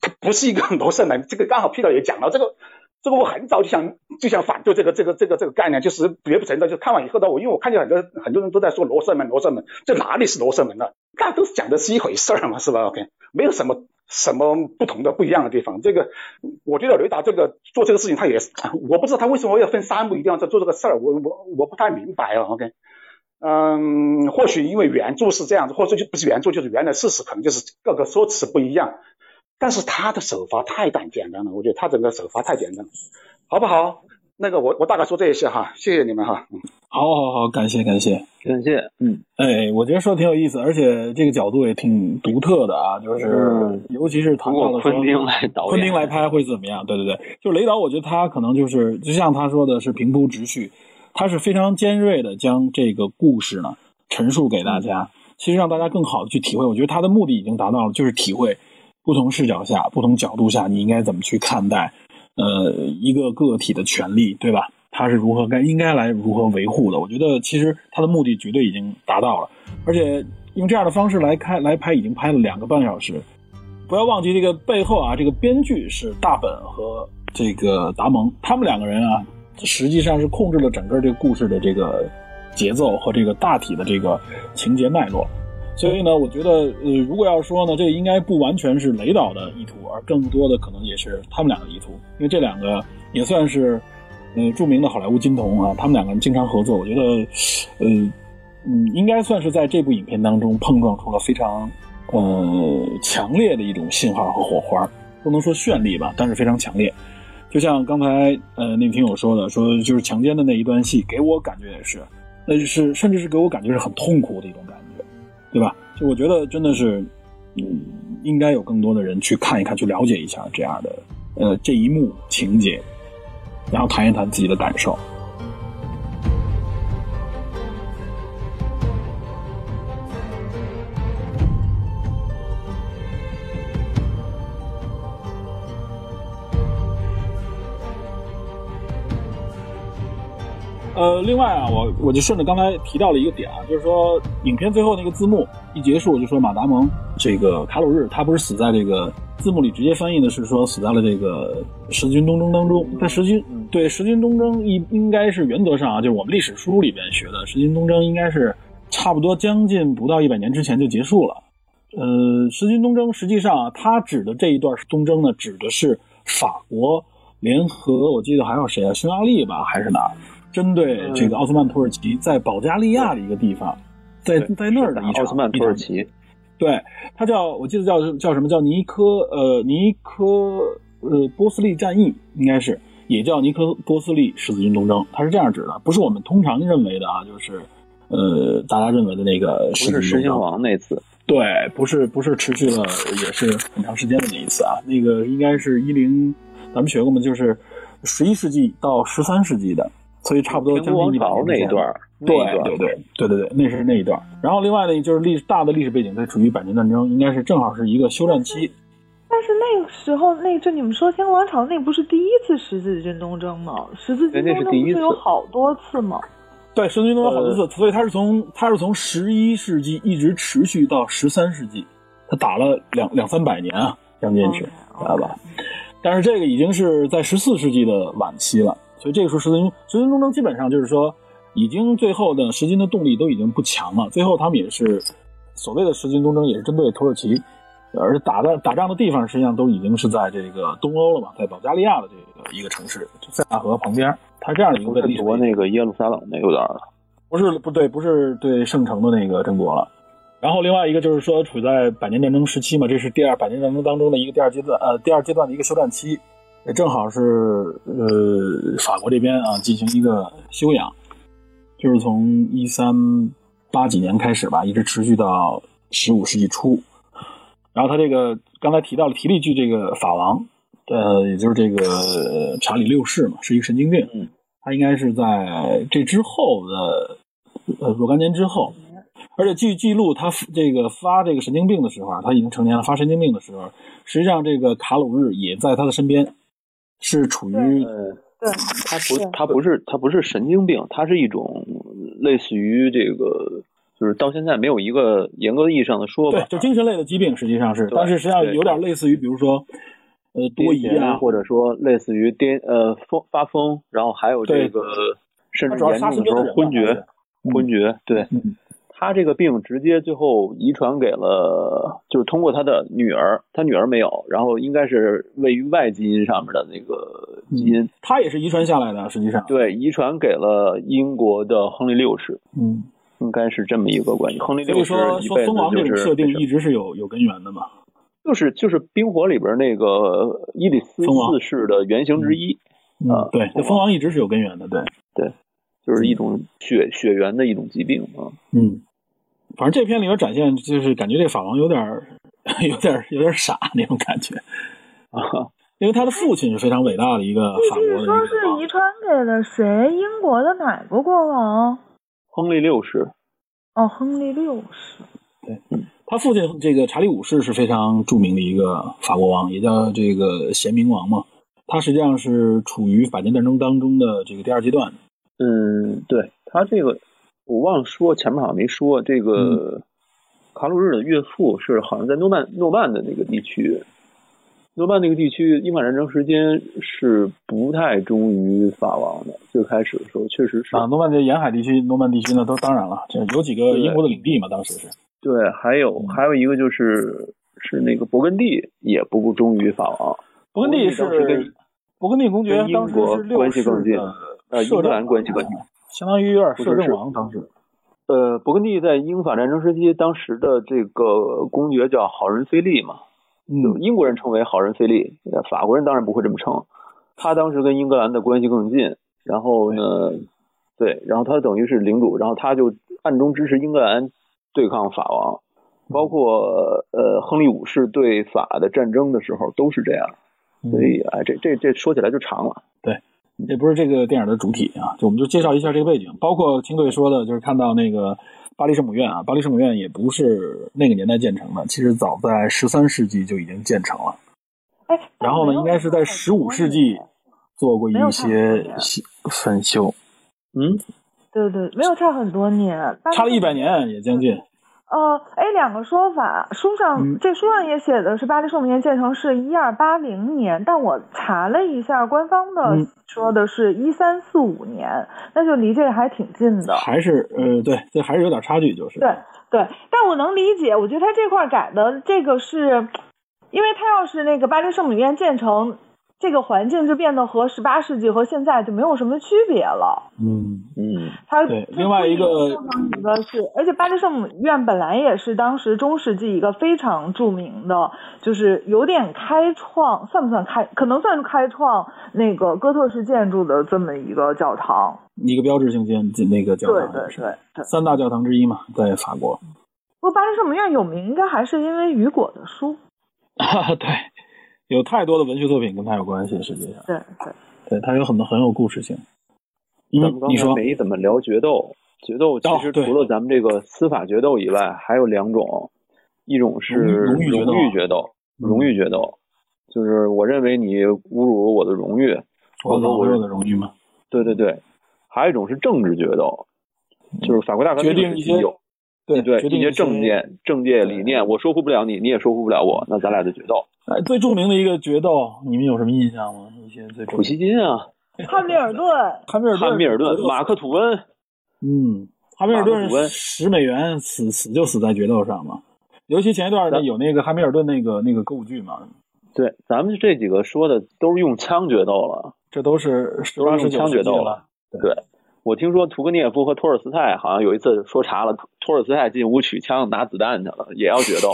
他不是一个罗生门，这个刚好 P 导也讲了，这个这个我很早就想就想反对这个这个这个这个概念，就是绝不存在。就看完以后的我，因为我看见很多很多人都在说罗生门罗生门，这哪里是罗生门呢？那都是讲的是一回事儿嘛，是吧？OK，没有什么什么不同的不一样的地方。这个我觉得雷达这个做这个事情，他也 我不知道他为什么要分三步一定要在做这个事儿，我我我不太明白啊。OK，嗯，或许因为原著是这样子，或者就不是原著，就是原来事实可能就是各个说辞不一样。但是他的手法太简简单了，我觉得他整个手法太简单了，好不好？那个我我大概说这些哈，谢谢你们哈。嗯，好，好，好，感谢，感谢，感谢。嗯，哎，我觉得说的挺有意思，而且这个角度也挺独特的啊，就是、嗯尤其是谈到了说昆汀来导演，昆汀来拍会怎么样？对对对，就雷导，我觉得他可能就是就像他说的是平铺直叙，他是非常尖锐的将这个故事呢陈述给大家，其实让大家更好的去体会。我觉得他的目的已经达到了，就是体会不同视角下、不同角度下你应该怎么去看待呃一个个体的权利，对吧？他是如何该应该来如何维护的？我觉得其实他的目的绝对已经达到了，而且用这样的方式来开来拍，已经拍了两个半小时。不要忘记这个背后啊，这个编剧是大本和这个达蒙，他们两个人啊，实际上是控制了整个这个故事的这个节奏和这个大体的这个情节脉络。所以呢，我觉得呃，如果要说呢，这应该不完全是雷导的意图，而更多的可能也是他们俩的意图，因为这两个也算是呃著名的好莱坞金童啊，他们两个人经常合作，我觉得呃嗯，应该算是在这部影片当中碰撞出了非常。呃，强烈的一种信号和火花，不能说绚丽吧，但是非常强烈。就像刚才呃那个听友说的，说就是强奸的那一段戏，给我感觉也是，那是甚至是给我感觉是很痛苦的一种感觉，对吧？就我觉得真的是，嗯，应该有更多的人去看一看，去了解一下这样的呃这一幕情节，然后谈一谈自己的感受。呃，另外啊，我我就顺着刚才提到了一个点啊，就是说影片最后那个字幕一结束，就说马达蒙这个卡鲁日他不是死在这个字幕里直接翻译的是说死在了这个十字军东征当中，但实际对十字军东征应应该是原则上啊，就是我们历史书里边学的十字军东征应该是差不多将近不到一百年之前就结束了。呃，十字军东征实际上啊，它指的这一段东征呢，指的是法国联合，我记得还有谁啊，匈牙利吧，还是哪儿？针对这个奥斯曼土耳其在保加利亚的一个地方，在在那儿的一场奥斯曼土耳其，对，它叫我记得叫叫什么？叫尼科呃尼科呃波斯利战役，应该是也叫尼科波斯利十字军东征，它是这样指的，不是我们通常认为的啊，就是呃大家认为的那个不是狮心王那次，对，不是不是持续了也是很长时间的那一次啊，那个应该是一零，咱们学过吗，就是十一世纪到十三世纪的。所以差不多将近一百年那一段，对对对对对对，那是那一段。然后另外呢，就是历大的历史背景，它处于百年战争，应该是正好是一个休战期。但是那个时候，那就你们说天王朝那不是第一次十字军东征吗？十字军东征不是有好多次吗？对，十字军东征好多次，所以它是从它是从十一世纪一直持续到十三世纪，它打了两两三百年啊，将近是，知道吧？但是这个已经是在十四世纪的晚期了。所以这个时候，十字军十字军东征基本上就是说，已经最后的十字军的动力都已经不强了。最后他们也是所谓的十字军东征，也是针对土耳其，而打的打仗的地方实际上都已经是在这个东欧了嘛，在保加利亚的这个一个城市塞纳河旁边。它这样的一个历史。夺那个耶路撒冷那有点了，不是不对，不是对圣城的那个争夺了。然后另外一个就是说，处在百年战争时期嘛，这是第二百年战争当中的一个第二阶段，呃，第二阶段的一个休战期。也正好是呃法国这边啊进行一个休养，就是从一三八几年开始吧，一直持续到十五世纪初。然后他这个刚才提到了提利剧这个法王，呃，也就是这个查理六世嘛，是一个神经病。嗯，他应该是在这之后的呃若干年之后，而且据记录，他这个发这个神经病的时候啊，他已经成年了，发神经病的时候，实际上这个卡鲁日也在他的身边。是处于，呃，他不，他不是，他不是神经病，他是一种类似于这个，就是到现在没有一个严格意义上的说法，对，就精神类的疾病，实际上是，但是实际上有点类似于，比如说，呃，多疑啊，或者说类似于癫，呃，疯发疯，然后还有这个，甚至严重的时候昏厥，昏厥，对，他这个病直接最后遗传给了，就是通过他的女儿，他女儿没有，然后应该是位于外基因上面的那个基因，他也是遗传下来的，实际上，对，遗传给了英国的亨利六世，嗯，应该是这么一个关系。亨利所以六世说说一辈子蜂王这种设定一直是有有根源的嘛。就是就是冰火里边那个伊里斯四世的原型之一，啊嗯，对，这蜂王一直是有根源的，对对，就是一种血血缘的一种疾病啊。嗯，反正这篇里边展现就是感觉这法王有点儿 有点儿有点傻那种感觉，啊，因为他的父亲是非常伟大的一个法国据说是遗传给了谁？英国的哪个国王？亨利六世，哦，亨利六世。对他父亲这个查理五世是非常著名的一个法国王，也叫这个贤明王嘛。他实际上是处于百年战争当中的这个第二阶段。嗯，对他这个我忘了说，前面好像没说，这个卡鲁日的岳父是好像在诺曼诺曼的那个地区，诺曼那个地区英法战争时间是不太忠于法王的，最开始的时候确实是啊，诺曼的沿海地区、诺曼地区呢，都当然了，这有几个英国的领地嘛，当时是。对，还有还有一个就是是那个勃艮第也不忠于法王，勃艮第是勃艮第公爵，英当时国是六世关系更近的呃，英格兰关系更近。相当于有点摄政王，当时。呃，勃艮第在英法战争时期，当时的这个公爵叫好人菲利嘛，嗯，英国人称为好人菲利，呃法国人当然不会这么称。他当时跟英格兰的关系更近，然后呢，对，然后他等于是领主，然后他就暗中支持英格兰对抗法王，包括呃亨利五世对法的战争的时候都是这样。所以哎，这这这说起来就长了。这不是这个电影的主体啊，就我们就介绍一下这个背景，包括听队说的，就是看到那个巴黎圣母院啊，巴黎圣母院也不是那个年代建成的，其实早在十三世纪就已经建成了。哎，然后呢，应该是在十五世纪做过一些年细分修，嗯，对对，没有差很多年，差了一百。年也将近。呃，哎，两个说法，书上、嗯这书上也写的是巴黎圣母院建成是一二八零年，但我查了一下，官方的嗯说的是一三四五年，那就离这个还挺近的。还是呃，对，这还是有点差距，就是。对对，但我能理解，我觉得他这块儿改的这个是，因为他要是那个巴黎圣母院建成，这个环境就变得和十八世纪和现在就没有什么区别了。嗯，嗯，它它对另外一个是，而且巴黎圣母院本来也是当时中世纪一个非常著名的，就是有点开创，算不算开？可能算是开创那个哥特式建筑的这么一个教堂。一个标志性建那个教堂，对对对对。三大教堂之一嘛，在法国。不过巴黎圣母院有名，应该还是因为雨果的书。啊，对，有太多的文学作品跟他有关系，实际上，对对。对他有很多很有故事性。嗯咱们，刚才你说，没怎么聊决斗，决斗其实除了咱们这个司法决斗以外，还有两种，一种是荣誉决斗荣誉决斗，就是我认为你侮辱我的荣誉，我或者我老肉的荣誉吗，对对对，还有一种是政治决斗，就是法国大革命决定一些时期有对对一些决定一政见、政界理念，我说服不了你，你也说服不了我，那咱俩就决斗。哎，最著名的一个决斗，你们有什么印象吗？一些最著普希金啊，汉密尔顿，汉密尔顿，汉密尔顿、马克吐温，嗯，汉密尔顿十美元死死就死在决斗上嘛。尤其前一段呢，有那个汉密尔顿那个那个歌舞剧嘛，对，咱们这几个说的都是用枪决斗了。这都是十都是用八十九世纪枪决斗了。对，我听说屠格涅夫和托尔斯泰好像有一次说查了，托尔斯泰进屋取枪拿子弹去了，也要决斗，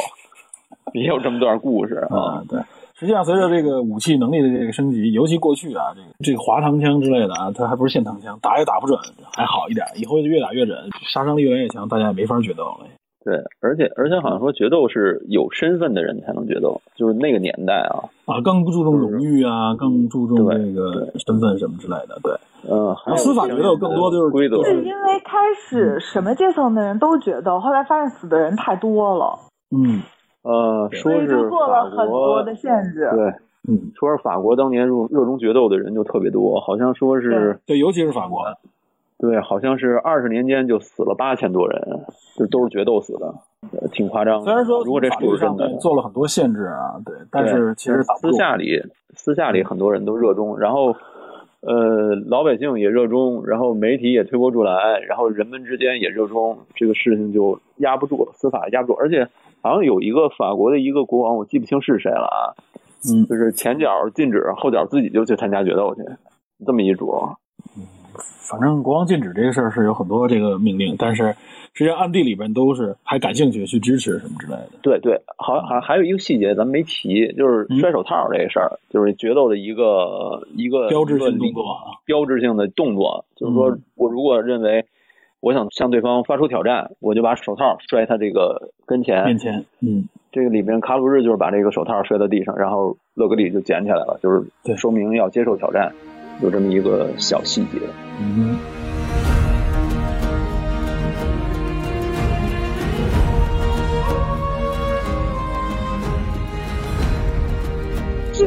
也有这么段故事啊。啊，对。实际上，随着这个武器能力的这个升级，尤其过去啊，这个这个滑膛枪之类的啊，它还不是线膛枪，打也打不准，还好一点。以后就越打越准，杀伤力越来越强，大家也没法决斗了。对，而且而且好像说决斗是有身份的人才能决斗，就是那个年代啊，啊，更不注重荣誉啊，更注重对这个身份什么之类的。对，嗯，还有司法决斗更多就是规则，是因为开始什么阶层的人都觉得，后来发现死的人太多了，嗯。呃，所以说是就做了很多的限制。对，嗯，说是法国当年热热衷决斗的人就特别多，好像说是对，尤其是法国，对，好像是二十年间就死了八千多人，就都是决斗死的，呃挺夸张的。虽然说如果这是真的，做了很多限制啊，对，但是其实私下里私下里很多人都热衷，然后呃，老百姓也热衷，然后媒体也推波助澜，然后人们之间也热衷，这个事情就压不住了，司法压不住。而且好像有一个法国的一个国王，我记不清是谁了啊，嗯，就是前脚禁止，后脚自己就去参加决斗去，这么一主。嗯反正国王禁止这个事儿是有很多这个命令，但是实际上暗地里边都是还感兴趣去支持什么之类的。对对，好好还有一个细节咱没提，就是嗯摔手套这个事儿，就是决斗的一个一个标志性动作啊标志性的动作，就是说嗯我如果认为我想向对方发出挑战，我就把手套摔他这个跟前。面前，嗯，这个里边卡鲁日就是把这个手套摔到地上，然后勒格里就捡起来了，就是对说明要接受挑战，有这么一个小细节。嗯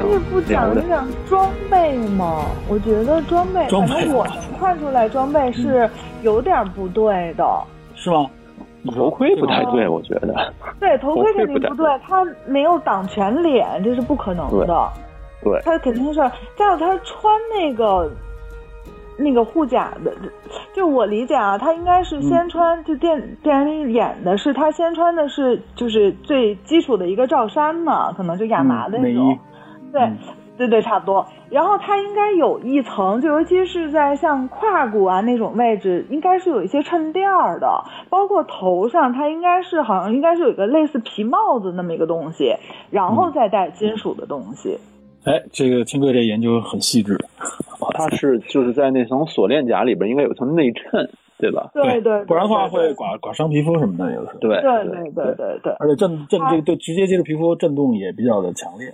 这这不讲一讲装备吗？我觉得装备，装备反正我能看出来装备是有点不对的。是吗？头盔不太哦对，我觉得。对，头盔肯定不不对，他没有挡全脸，这是不可能的。对他肯定是，再有他穿那个那个护甲的，就我理解啊，他应该是先穿，就电电影里演的是他先穿的是就是最基础的一个罩衫嘛，可能就亚麻的那种。衣对、对对，差不多。然后它应该有一层，就尤其是在像胯骨啊那种位置，应该是有一些衬垫儿的，包括头上，它应该是好像应该是有一个类似皮帽子那么一个东西，然后再戴金属的东西。哎，这个青贵这研究很细致。它是就是在那层锁链甲里边应该有层内衬，对吧？对对，不然的话会刮刮伤皮肤什么的，有的时候。对对对对对对。而且震震这个对直接接触皮肤震动也比较的强烈。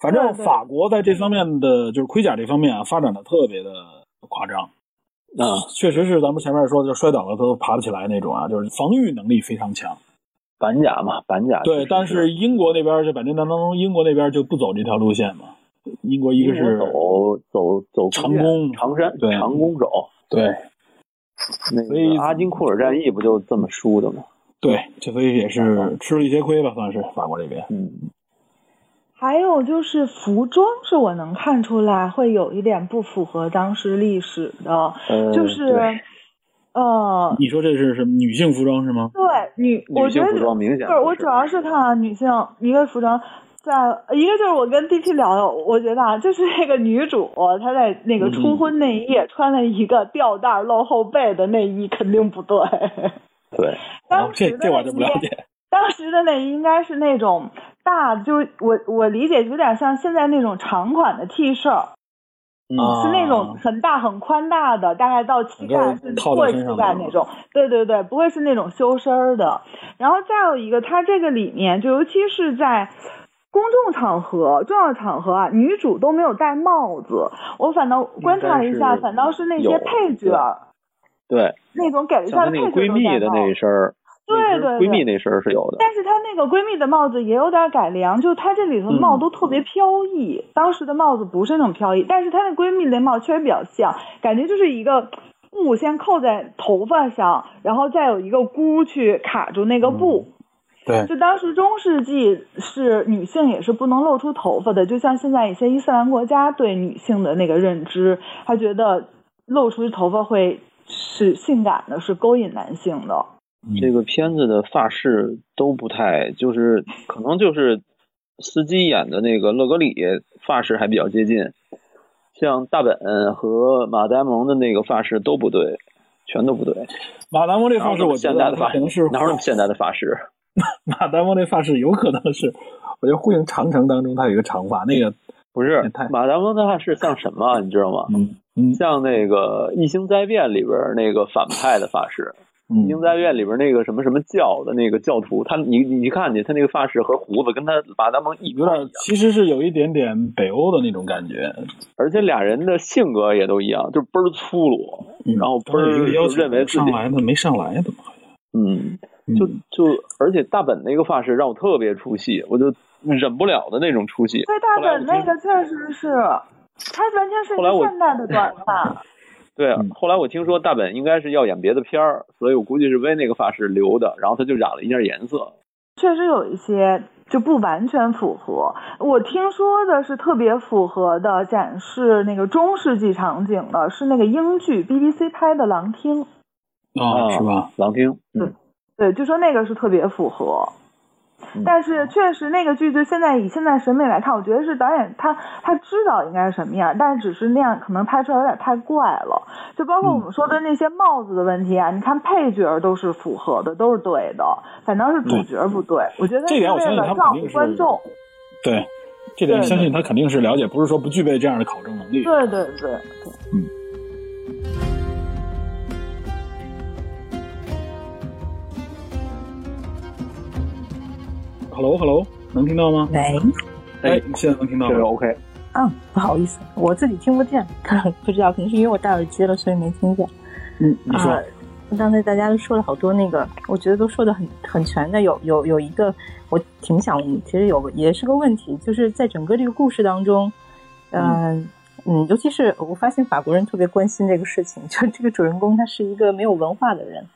反正法国在这方面的就是盔甲这方面啊，发展的特别的夸张。啊，确实是咱们前面说，就摔倒了都爬不起来那种啊，就是防御能力非常强。板甲嘛，板甲。对，但是英国那边就反正当中，英国那边就不走这条路线嘛。英国一个是走走走长弓长山，对长弓走。对那所以个阿金库尔战役不就这么输的吗？对，这所以也是吃了一些亏吧，算是法国这边。嗯，还有就是服装，是我能看出来会有一点不符合当时历史的，呃就是呃，你说这是什么女性服装是吗？对女，我觉得女性服装明显不是，我主要是看啊，女性一个服装。在一个就是我跟 D T 聊的，我觉得啊，就是那个女主她在那个初婚那一夜穿了一个吊带露后背的内衣，肯定不对。对，哦当时的这这我就不了内衣解。当时的内衣应该是那种大，就是我我理解有点像现在那种长款的 T 恤，是那种很大很宽大的，大概到膝盖是在过膝盖那种。对对对，不会是那种修身儿的。然后再有一个，它这个里面就尤其是在。公众场合、重要场合啊，女主都没有戴帽子。我反倒观察了一下，反倒是那些配角，对，那种给了一下的像她那个闺蜜的那一身儿，对对对闺蜜那身儿是有的。但是她那个闺蜜的帽子也有点改良，就她这里头的帽都特别飘逸。当时的帽子不是那种飘逸，但是她那闺蜜那帽确实比较像，感觉就是一个布先扣在头发上，然后再有一个箍去卡住那个布。对，就当时中世纪是女性也是不能露出头发的，就像现在一些伊斯兰国家对女性的那个认知，他觉得露出头发会是性感的，是勾引男性的。这个片子的发饰都不太，就是可能就是司机演的那个勒格里发饰还比较接近，像大本和马达蒙的那个发饰都不对，全都不对。马达蒙这发饰，我觉得现在的发可能是哪有那么现代的发饰？马达蒙那发饰有可能是，我觉得《呼应长城》当中他有一个长发，那个不是马达蒙的发饰像什么，你知道吗？嗯嗯像那个《异星灾变》里边那个反派的发饰，嗯异星灾变》里边那个什么什么教的那个教徒，他你你一看去他那个发饰和胡子跟他马达蒙一有点其实是有一点点北欧的那种感觉。而且俩人的性格也都一样，就倍儿粗鲁，嗯然后倍儿认为自己上来的没上来，怎么好像？嗯，嗯就就而且大本那个发饰让我特别出戏，我就忍不了的那种出戏。对大本那个确实是，他完全是现代的短发。对后来我听说大本应该是要演别的片儿，所以我估计是为那个发饰留的，然后他就染了一件颜色。确实有一些就不完全符合。我听说的是特别符合的展示那个中世纪场景的，是那个英剧 BBC 拍的《狼厅》。啊，是吧？狼厅，嗯，对，就说那个是特别符合。嗯但是确实那个剧就现在以现在审美来看，我觉得是导演他他知道应该是什么样，但是只是那样可能拍出来有点太怪了。就包括我们说的那些帽子的问题啊，你看配角都是符合的，都是对的，反倒是主角不对。我觉得这点我相信他了照顾肯定是观众。对，这点相信他肯定是了解，不是说不具备这样的考证能力。对对对，Hello，Hello，能听到吗？喂，哎，现在能听到这个吗？OK，嗯，不好意思，我自己听不见，不知道，可能是因为我戴耳机了，所以没听见。嗯，你说啊，刚才大家都说了好多那个，我觉得都说的很很全的。有有有一个，我挺想，其实有个也是个问题，就是在整个这个故事当中，嗯、嗯，尤其是我发现法国人特别关心这个事情，就这个主人公他是一个没有文化的人，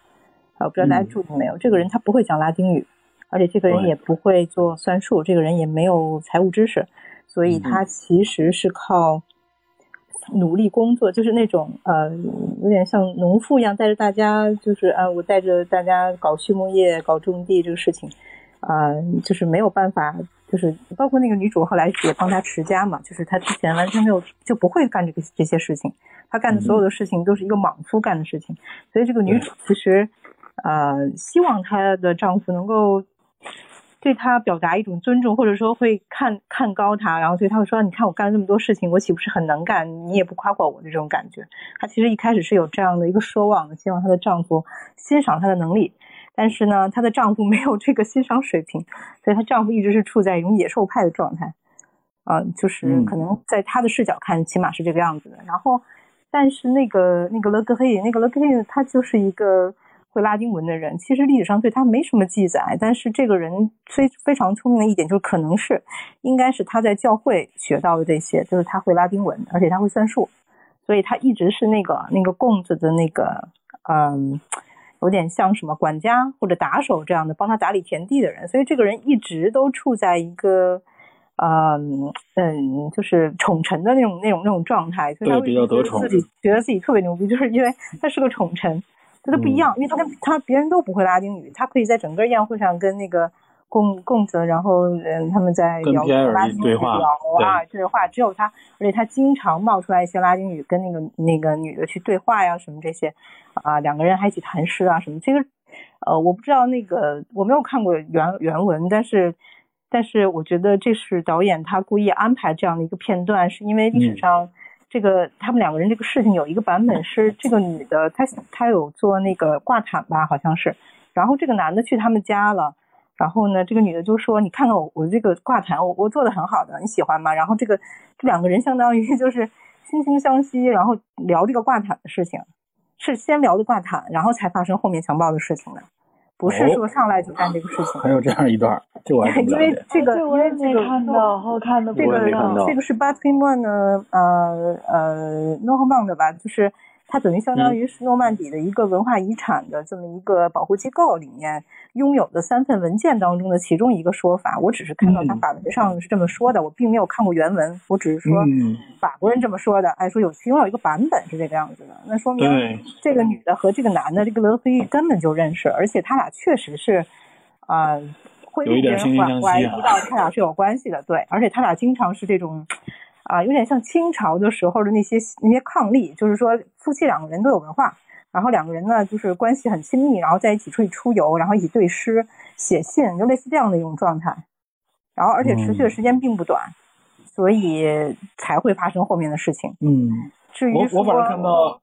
啊，不知道大家嗯注意没有？这个人他不会讲拉丁语，而且这个人也不会做算术，这个人也没有财务知识，所以嗯他其实是靠努力工作，就是那种呃，有点像农妇一样，带着大家，就是啊，我带着大家搞畜牧业、搞种地这个事情，啊、就是没有办法，就是包括那个女主后来也帮他持家嘛，就是她之前完全没有就不会干这个这些事情，她干的所有的事情都是一个莽夫干的事情，所以这个女主其实呃希望她的丈夫能够对她表达一种尊重，或者说会看看高她，然后所以她会说：“你看我干了这么多事情，我岂不是很能干？你也不夸夸我的这种感觉。”她其实一开始是有这样的一个奢望的，希望她的丈夫欣赏她的能力。但是呢，她的丈夫没有这个欣赏水平，所以她丈夫一直是处在一种野兽派的状态。啊、就是嗯可能在她的视角看，起码是这个样子的。然后，但是那个那个勒格黑，那个勒格黑，他就是一个会拉丁文的人。其实历史上对他没什么记载，但是这个人非非常聪明的一点就是，可能是应该是他在教会学到的这些，就是他会拉丁文，而且他会算数，所以他一直是那个那个供子的那个嗯。有点像什么管家或者打手这样的，帮他打理田地的人，所以这个人一直都处在一个，嗯嗯，就是宠臣的那种那种那种状态，所以他对比较得宠自己觉得自己特别牛逼，就是因为他是个宠臣，跟他不一样，因为他跟他别人都不会拉丁语，他可以在整个宴会上跟那个贡贡子，然后嗯他们在聊拉丁语对话聊啊对话，只有他，而且他经常冒出来一些拉丁语，跟那个那个女的去对话呀什么这些，啊两个人还一起谈诗啊什么，这个呃我不知道那个我没有看过原原文，但是。但是我觉得这是导演他故意安排这样的一个片段，是因为历史上这个、他们两个人这个事情有一个版本是这个女的她她有做那个挂毯吧，好像是，然后这个男的去他们家了，然后呢这个女的就说你看看我我这个挂毯我我做的很好的，你喜欢吗？然后这个这两个人相当于 就是惺惺相惜，然后聊这个挂毯的事情，是先聊的挂毯，然后才发生后面强暴的事情的，不是说上来就干这个事情。还有这样一段，这我还因为。这个，因这我也没为这个看到，我看的不这个这个是巴特曼的呃呃诺赫曼的吧，就是它等于相当于是诺曼底的一个文化遗产的这么一个保护机构里面拥有的三份文件当中的其中一个说法。我只是看到它嗯。法文上是这么说的，我并没有看过原文，我只是说嗯，法国人这么说的。哎，说有其中有一个版本是这个样子的，那说明，这个女的和这个男的，这个勒菲玉根本就认识，而且他俩确实是，啊、会有一点怀怀疑到他俩是有关系的，对，而且他俩经常是这种，啊、有点像清朝的时候的那些那些伉俪，就是说夫妻两个人都有文化，然后两个人呢就是关系很亲密，然后在一起出去出游，然后一起对诗、写信，就类似这样的一种状态，然后而且持续的时间并不短，所以才会发生后面的事情。嗯，至于我我反而看到，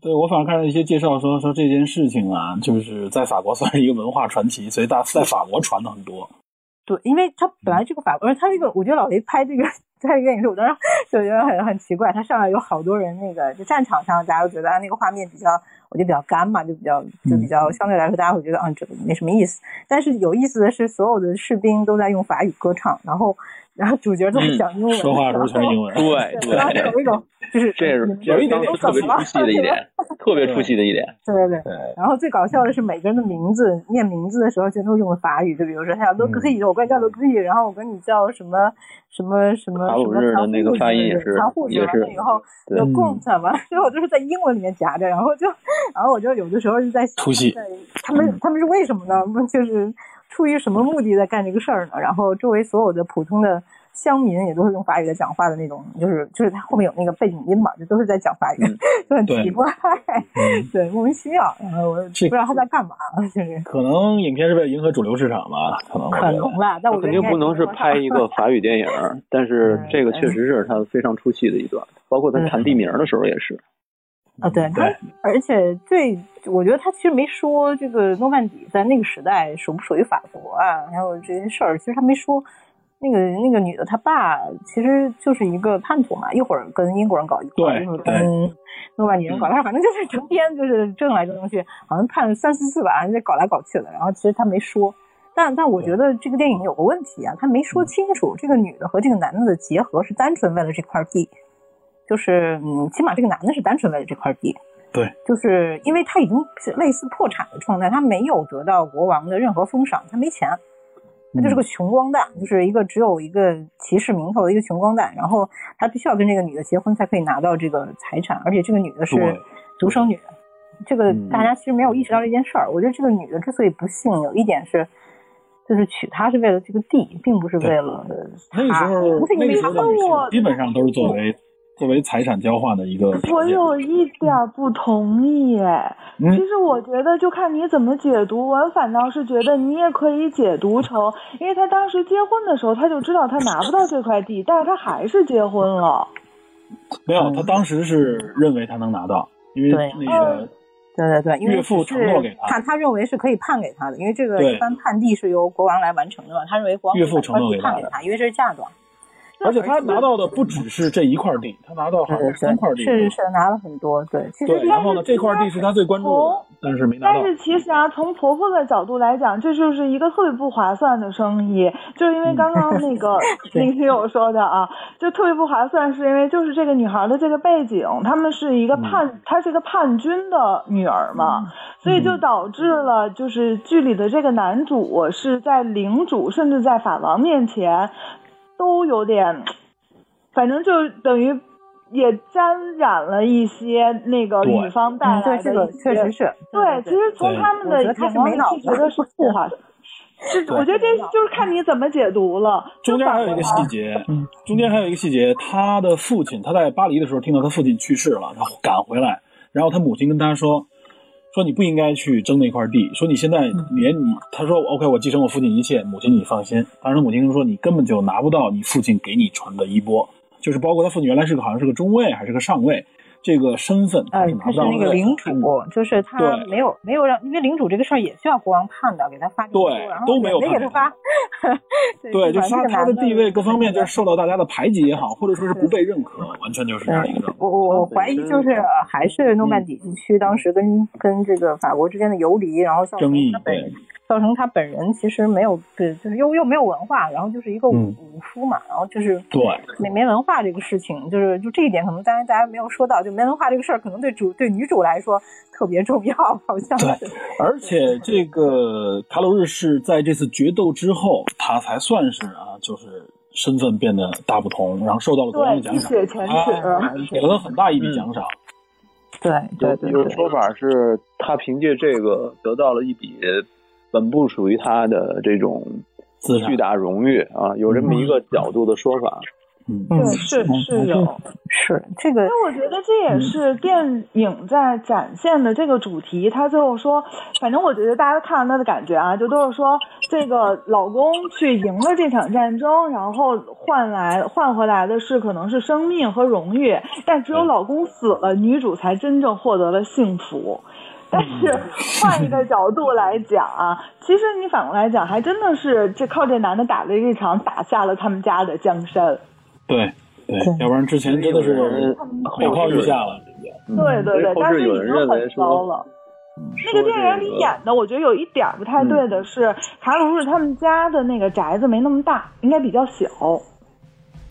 对我反而看到一些介绍说说这件事情啊，就是在法国算是一个文化传奇，所以大在法国传的很多。对，因为他本来这个法国人，他这个我觉得老雷拍这个拍这个电影时，我当时就觉得很很奇怪，他上来有好多人，那个就战场上大家都觉得啊那个画面比较我就比较干嘛，就比较就比较相对来说，大家会觉得啊，这个没什么意思。但是有意思的是，所有的士兵都在用法语歌唱，然后然后主角都在讲英文，说话的时候全英文。对对，然后有一种就是这是有一点点特别出戏的一点，特别出戏的一点。对对对。然后最搞笑的是，每个人的名字念名字的时候，全都用的法语。就比如说，他叫 o g i 我管你叫 o g i 然后我跟你叫什么什么什么什么日的那个发音也是也是。以后有共产嘛，最后就是在英文里面夹着，然后就然后我就有的时候就在出戏，他们他们是为什么呢？就是出于什么目的在干这个事儿呢？然后周围所有的普通的。乡民也都是用法语在讲话的那种，就是就是他后面有那个背景音嘛，就都是在讲法语，就很奇怪，对，莫名其妙。然后我不知道他在干嘛，就是可能影片是为了迎合主流市场吧，可能可能吧。但我肯定不能是拍一个法语电影，但是这个确实是他非常出戏的一段，包括他谈地名的时候也是。啊，对，他而且最我觉得他其实没说这个诺曼底在那个时代属不属于法国啊，还有这些事儿，其实他没说。那个那个女的，她爸其实就是一个叛徒嘛，一会儿跟英国人搞一块，一会儿跟诺曼底人搞，他反正就是成天就是争来争去，好像判了三四次吧，人家搞来搞去的。然后其实他没说，但但我觉得这个电影有个问题啊，他没说清楚这个女的和这个男的的结合是单纯为了这块地，就是嗯，起码这个男的是单纯为了这块地，对，就是因为他已经是类似破产的状态，他没有得到国王的任何封赏，他没钱。他就是个穷光蛋，就是一个只有一个骑士名头的一个穷光蛋，然后他必须要跟这个女的结婚才可以拿到这个财产，而且这个女的是独生女，这个大家其实没有意识到这件事儿。我觉得这个女的之所以不幸，有一点是，就是娶她是为了这个地，并不是为了那时候那个时候基本上都是作为。作为财产交换的一个，我有一点不同意。哎其实我觉得就看你怎么解读。我反倒是觉得你也可以解读成，因为他当时结婚的时候他就知道他拿不到这块地，但是他还是结婚了。没有，他当时是认为他能拿到，因为那个对对对，因为岳父承诺给他，他认为是可以判给他的，因为这个一般判地是由国王来完成的嘛。他认为国王岳父承诺给判给他，因为这是嫁妆。而且他拿到的不只是这一块地，他拿到好像三块地，是是拿了很多。对，其实然后呢，这块地是他最关注的，但是没拿到。但是其实啊，从婆婆的角度来讲，这就是一个特别不划算的生意，就是因为刚刚那个林听友说的啊，就特别不划算，是因为就是这个女孩的这个背景，他们是一个叛，她是一个叛军的女儿嘛，所以就导致了就是剧里的这个男主是在领主甚至在法王面前。都有点，反正就等于也沾染了一些那个女方带来的，这个确实是。对，其实从他们的眼光里觉得是不划算。是，我觉得这就是看你怎么解读了。中间还有一个细节，嗯中间还有一个细节，他的父亲他在巴黎的时候听到他父亲去世了，他赶回来，然后他母亲跟他说。说你不应该去争那块地。说你现在连你，他说 OK，我继承我父亲一切。母亲你放心。当时母亲说你根本就拿不到你父亲给你传的衣钵，就是包括他父亲原来是个好像是个中尉还是个上尉。这个身份，嗯，他是那个领主，就是他没有没有让，因为领主这个事儿也需要国王判的，给他发对，都没有没给他发，对，就是他他的地位各方面就是受到大家的排挤也好，或者说是不被认可，完全就是这样一个。我我我怀疑就是还是诺曼底地区当时跟跟这个法国之间的游离，然后争议对。造成他本人其实没有，对，就是又又没有文化，然后就是一个武武夫嘛，然后就是对。没没文化这个事情，就是就这一点可能大家大家没有说到，就没文化这个事儿，可能对主对女主来说特别重要，好像对。而且这个卡鲁日是在这次决斗之后，他才算是啊，就是身份变得大不同，然后受到了国王的奖赏，给了他很大一笔奖赏。对对对，有说法是他凭借这个得到了一笔。本不属于他的这种巨大荣誉啊，有这么一个角度的说法。嗯，对，是是有，是这个。那我觉得这也是电影在展现的这个主题。他最后说，反正我觉得大家看完他的感觉啊，就都是说这个老公去赢了这场战争，然后换来换回来的是可能是生命和荣誉，但只有老公死了，女主才真正获得了幸福。但是换一个角度来讲啊，其实你反过来讲，还真的是这靠这男的打的这场打下了他们家的江山。对对，要不然之前真的是后靠日下了。对对对，后但是已世有人认经很糟了。嗯那个电影里演的，我觉得有一点儿不太对的是，卡鲁日他们家的那个宅子没那么大，应该比较小。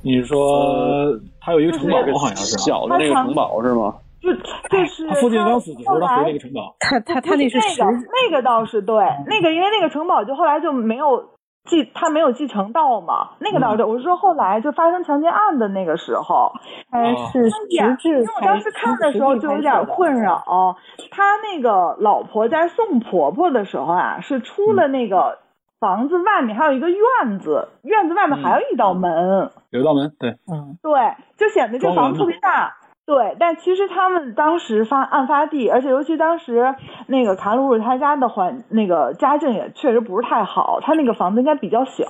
你是说他有一个城堡，好像是啊小的那个城堡是吗？就就是他父亲刚死的时候，他回那个城堡。他他他那是实那个那个倒是对，那个因为那个城堡就后来就没有继他没有继承到嘛，那个倒是对。我是说后来就发生强奸案的那个时候，他是实质因为我当时看的时候就有点困扰，他那个老婆在送婆婆的时候啊，是出了那个房子外面还有一个院子，院子外面还有一道门，有一道门，对，嗯，对，就显得这房子特别大。对，但其实他们当时发案发地，而且尤其当时那个卡鲁尔他家的环那个家境也确实不是太好，他那个房子应该比较小。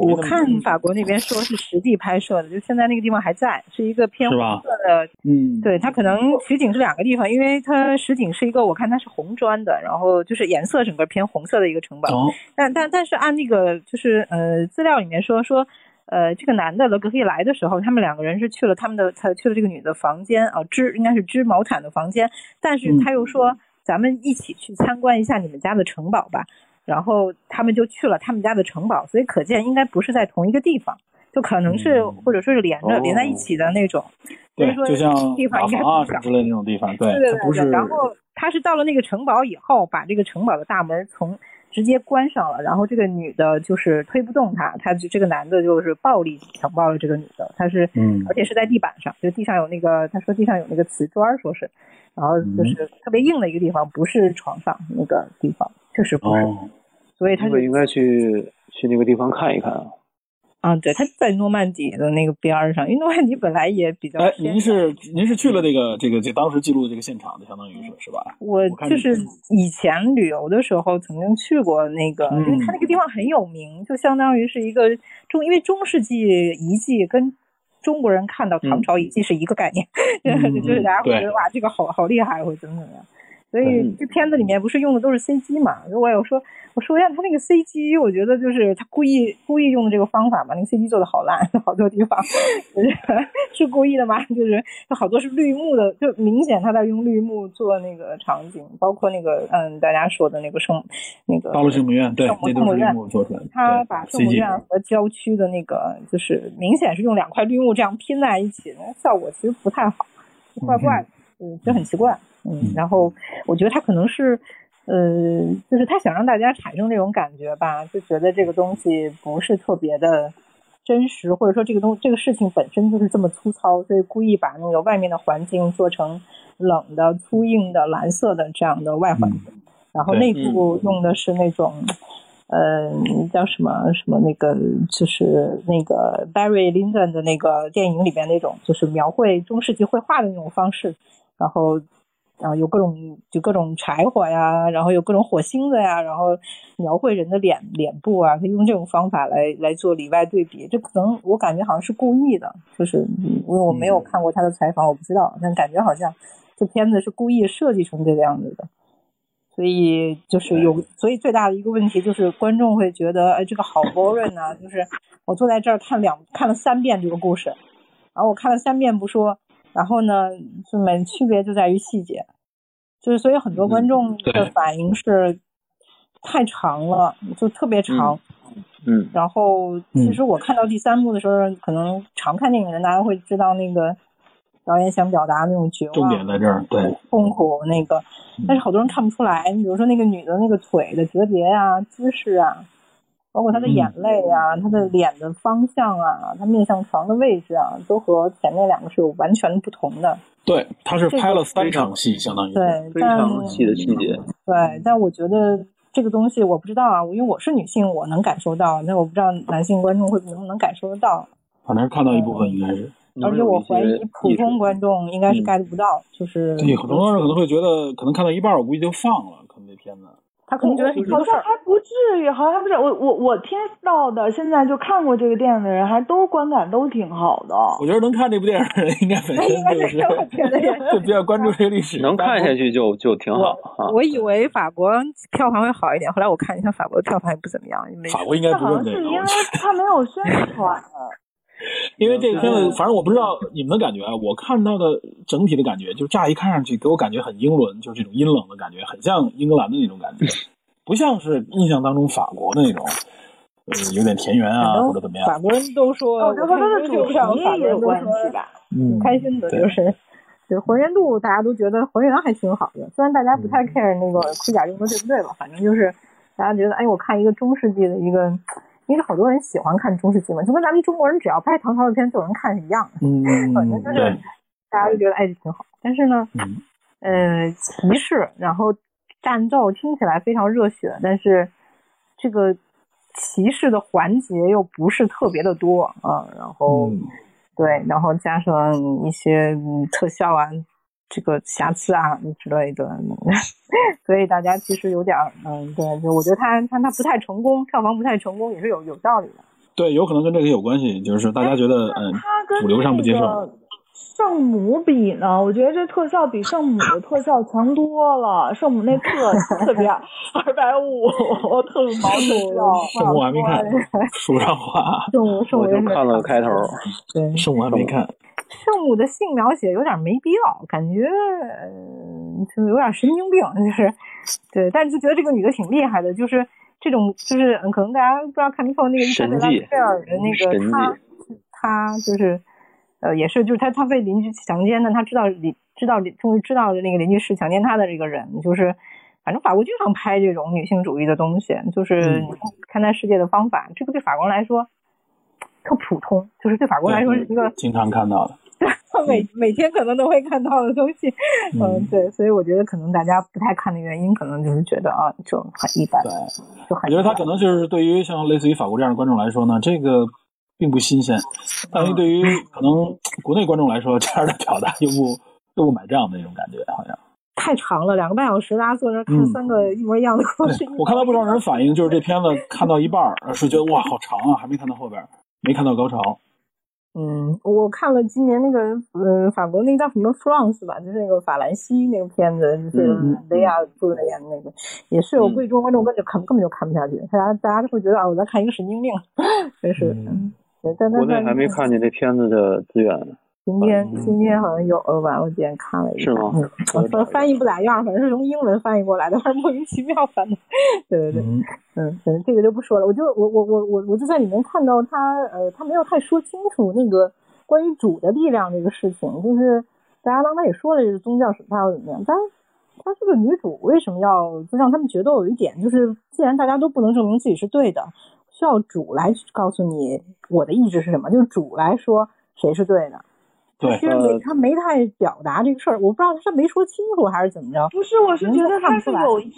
我看法国那边说是实地拍摄的，就现在那个地方还在，是一个偏红色的。嗯，对，它可能实景是两个地方，因为它实景是一个，我看它是红砖的，然后就是颜色整个偏红色的一个城堡。哦，但但但是按那个就是呃资料里面说说，呃这个男的勒格可以来的时候，他们两个人是去了他们的他去了这个女的房间啊织应该是织毛毯的房间，但是他又说、咱们一起去参观一下你们家的城堡吧，然后他们就去了他们家的城堡，所以可见应该不是在同一个地方。就可能是，嗯或者说是连着、哦连在一起的那种，所对以说，就像地方应该瓦房啊不之类那种地方，对，对对它不是对对，然后他是到了那个城堡以后，把这个城堡的大门从直接关上了，然后这个女的就是推不动他，他就这个男的就是暴力强暴了这个女的，他是，嗯而且是在地板上，就地上有那个，他说地上有那个瓷砖，说是，然后嗯就是特别硬的一个地方，不是床上那个地方，确实不是，哦，所以他是这个应该去去那个地方看一看啊。啊，对，他在诺曼底的那个边儿上，因为诺曼底本来也比较哎，您是您是去了这个这个这当时记录的这个现场的，相当于是是吧？我就是以前旅游的时候曾经去过那个，因为它那个地方很有名，就相当于是一个中，因为中世纪遗迹跟中国人看到唐朝遗迹是一个概念，嗯就是大家会觉得哇，这个好好厉害，或者怎么怎么样。所以这片子里面不是用的都是 CG 嘛？如果有说我说一下他那个 CG，我觉得就是他故意故意用的这个方法嘛，那个 CG 做的好烂，好多地方就是是故意的吗？就是有好多是绿幕的，就明显他在用绿幕做那个场景，包括那个嗯大家说的那个圣那个大陆圣母院，对圣，母那都是绿圣母院幕做出来的。他把圣母院和郊区的那个，就是明显是用两块绿幕这样拼在一起，那效果其实不太好，怪怪的，嗯，就很奇怪，嗯，然后我觉得他可能是，呃，就是他想让大家产生这种感觉吧，就觉得这个东西不是特别的真实，或者说这个东这个事情本身就是这么粗糙，所以故意把那个外面的环境做成冷的、粗硬的、蓝色的这样的外环境，然后内部用的是那种。呃，叫什么什么那个，就是那个 Barry Lyndon 的那个电影里边那种，就是描绘中世纪绘画的那种方式，然后，然后有各种就各种柴火呀，然后有各种火星子呀，然后描绘人的脸脸部啊，他用这种方法来来做里外对比，这可能我感觉好像是故意的，就是因为我没有看过他的采访，我不知道，但感觉好像这片子是故意设计成这个样子的。所以就是有，所以最大的一个问题就是观众会觉得，哎，这个好 boring 啊！就是我坐在这儿看两看了三遍这个故事，然后我看了三遍不说，然后呢，就每区别就在于细节，就是所以很多观众的反应是太长了，就特别长。嗯然后其实我看到第三部的时候，可能常看电影的人大家会知道那个导演想表达那种绝望、重点在这儿，对，痛苦那个，但是好多人看不出来。你比如说那个女的那个腿的折叠啊、姿势啊，包括他的眼泪啊、他的脸的方向啊、他面向床的位置啊，都和前面两个是有完全不同的。对，他是拍了三场戏，相当于对，非但常细的细节。对，但我觉得这个东西我不知道啊，因为我是女性，我能感受到，但我不知道男性观众会能不能感受得到。反正看到一部分应该是。而且我怀疑普通观观众应该是嗯 get 不到，就是对，很多人可能会觉得，可能看到一半，我估计就放了，可能这片子。他可能觉得是一好个事儿。像还不至于，好像还不是我我我听到的，现在就看过这个电影的人，还都观感都挺好的。我觉得能看这部电影的人，应该本身应该就是 就比较关注这个历史，能看下去就就挺好啊。我以为法国票房会好一点，后来我看一下法国的票房也不怎么样，因为法国应该这好像是因为他没有宣传，因为这个片子，反正我不知道你们的感觉啊，我看到的整体的感觉，就乍一看上去给我感觉很英伦，就是这种阴冷的感觉，很像英格兰的那种感觉，不像是印象当中法国的那种，呃，有点田园啊或者怎么样。法国人都说，我觉得和它的主题也有关系吧。嗯，开心的对就是，对还原度大家都觉得还原还挺好的，虽然大家不太 care 那个盔甲用的对不对吧，反正就是大家觉得，哎，我看一个中世纪的一个，因为好多人喜欢看中世纪嘛，就跟咱们中国人只要拍唐朝的片就有人看是一样的，嗯，反正就是，大家就觉得哎挺好。但是呢，嗯呃，骑士，然后战斗听起来非常热血，但是这个骑士的环节又不是特别的多啊，然后。嗯对，然后加上一些嗯特效啊，这个瑕疵啊之类的，所以大家其实有点儿嗯，对，就我觉得他他他不太成功，票房不太成功也是有有道理的。对，有可能跟这个有关系，就是大家觉得嗯，他跟主流上不接受那个圣母比呢，我觉得这特效比圣母的特效强多了。圣母那特 特别二百五，特毛特效。圣母我还没看，说不上话，圣母圣母我就看了开头，对圣母还没看。圣母的性描写有点没必要，感觉呃就有点神经病，就是对，但是就觉得这个女的挺厉害的，就是这种就是嗯可能大家不知道看没看过那个伊莎贝拉贝尔的那个她她就是呃也是就是她她被邻居强奸的，她知道邻知道终于知道那个邻居是强奸她的这个人，就是反正法国经常拍这种女性主义的东西，就是嗯。看待世界的方法，这个对法国人来说特普通，就是对法国人来说是一个经常看到的。对 每每天可能都会看到的东西，嗯，嗯对，所以我觉得可能大家不太看的原因，可能就是觉得啊，就很一般，对，就很。我觉得他可能就是对于像类似于法国这样的观众来说呢，这个并不新鲜，但是对于可能国内观众来说，这样的表达又不又不买账的那种感觉，好像。太长了，两个半小时，大家坐那儿看嗯三个一模一样的故事。我看到不少人反映，就是这片子看到一半儿 是觉得哇好长啊，还没看到后边儿，没看到高潮。嗯，我看了今年那个呃法国那个叫什么 France 吧，就是那个法兰西那个片子，就是嗯雷亚布的演的那个，也是有嗯贵州观众根本就看根本就看不下去，大家大家都会觉得啊我在看一个神经病，真是。嗯国内还没看见这片子的资源呢。今天嗯今天好像有了吧？我今天看了一下，我说 翻译不咋样，反正是从英文翻译过来的，反正莫名其妙翻的。对 对对，嗯嗯，反正这个就不说了。我就我我我我我就在里面看到他呃，他没有太说清楚那个关于主的力量这个事情，就是大家刚才也说了，这个宗教审判要怎么样，但是她这个女主为什么要就让他们觉得有一点，就是既然大家都不能证明自己是对的，需要主来告诉你我的意志是什么，就是主来说谁是对的。对其实没他没太表达这个事儿，我不知道他是没说清楚还是怎么着。不是，我是觉得他是有意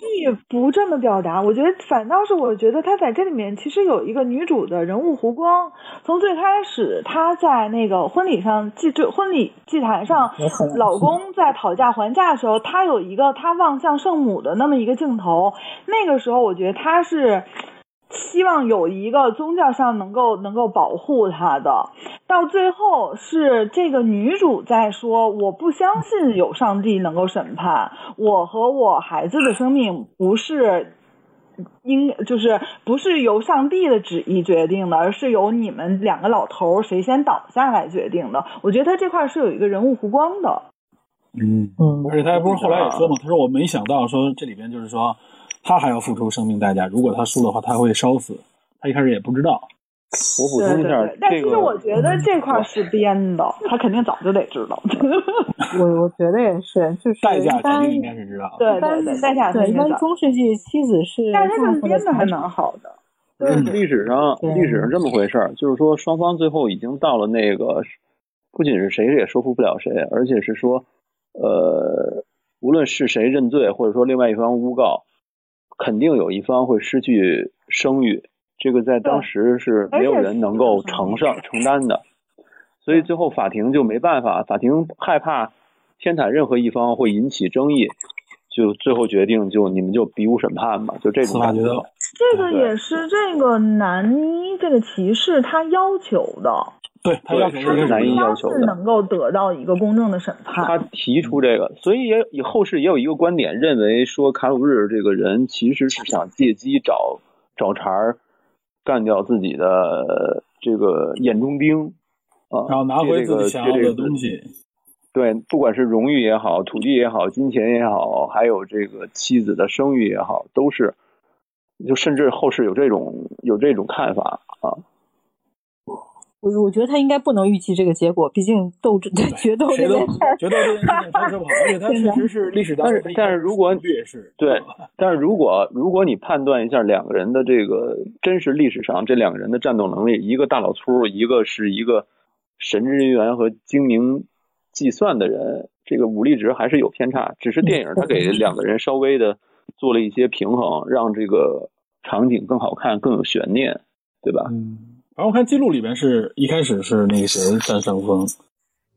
不这么表达。我觉得反倒是我觉得他在这里面其实有一个女主的人物弧光。从最开始，她在那个婚礼上祭就婚礼祭坛上，老公在讨价还价的时候，她有一个她望向圣母的那么一个镜头。那个时候，我觉得她是。希望有一个宗教上能够能够保护她的，到最后是这个女主在说：“我不相信有上帝能够审判我和我孩子的生命，不是应就是不是由上帝的旨意决定的，而是由你们两个老头儿谁先倒下来决定的。”我觉得他这块是有一个人物弧光的。嗯，嗯而且他不是后来也说嘛，他说我没想到说这里边就是说他还要付出生命代价，如果他输的话他会烧死，他一开始也不知道。我补充一下，对对对但其实我觉得这块是编的，他肯定早就得知道。我我觉得也是，就是代价肯定应该是知道的。对代价对一般。中世纪妻子是但是他们编的还蛮好的。嗯历史上历史上这么回事儿，就是说双方最后已经到了那个，不仅是谁也说服不了谁，而且是说，呃，无论是谁认罪，或者说另外一方诬告，肯定有一方会失去声誉，这个在当时是没有人能够承受 承担的，所以最后法庭就没办法，法庭害怕偏袒任何一方会引起争议，就最后决定就你们就比武审判吧，就这种感觉。这个也是这个男一这个骑士他要求的，对他要求对是一个男一要求的是能够得到一个公正的审判他。提出这个，所以也以后世也有一个观点，认为说卡鲁日这个人其实是想借机找找茬儿，干掉自己的这个眼中钉，啊，然后拿回自己想要的东西。对，不管是荣誉也好，土地也好，金钱也好，还有这个妻子的声誉也好，都是，就甚至后世有这种有这种看法啊。我我觉得他应该不能预期这个结果，毕竟斗争决斗决斗这件事情发生不好，而且 它确实是历史当中但是但是如果也是对，但是如果如果你判断一下两个人的这个真实历史上这两个人的战斗能力，一个大老粗，一个是一个神职人员和精明计算的人，这个武力值还是有偏差。只是电影它给两个人稍微的做了一些平衡，让这个场景更好看，更有悬念，对吧？嗯。然后我看记录里边是一开始是那个谁占上风，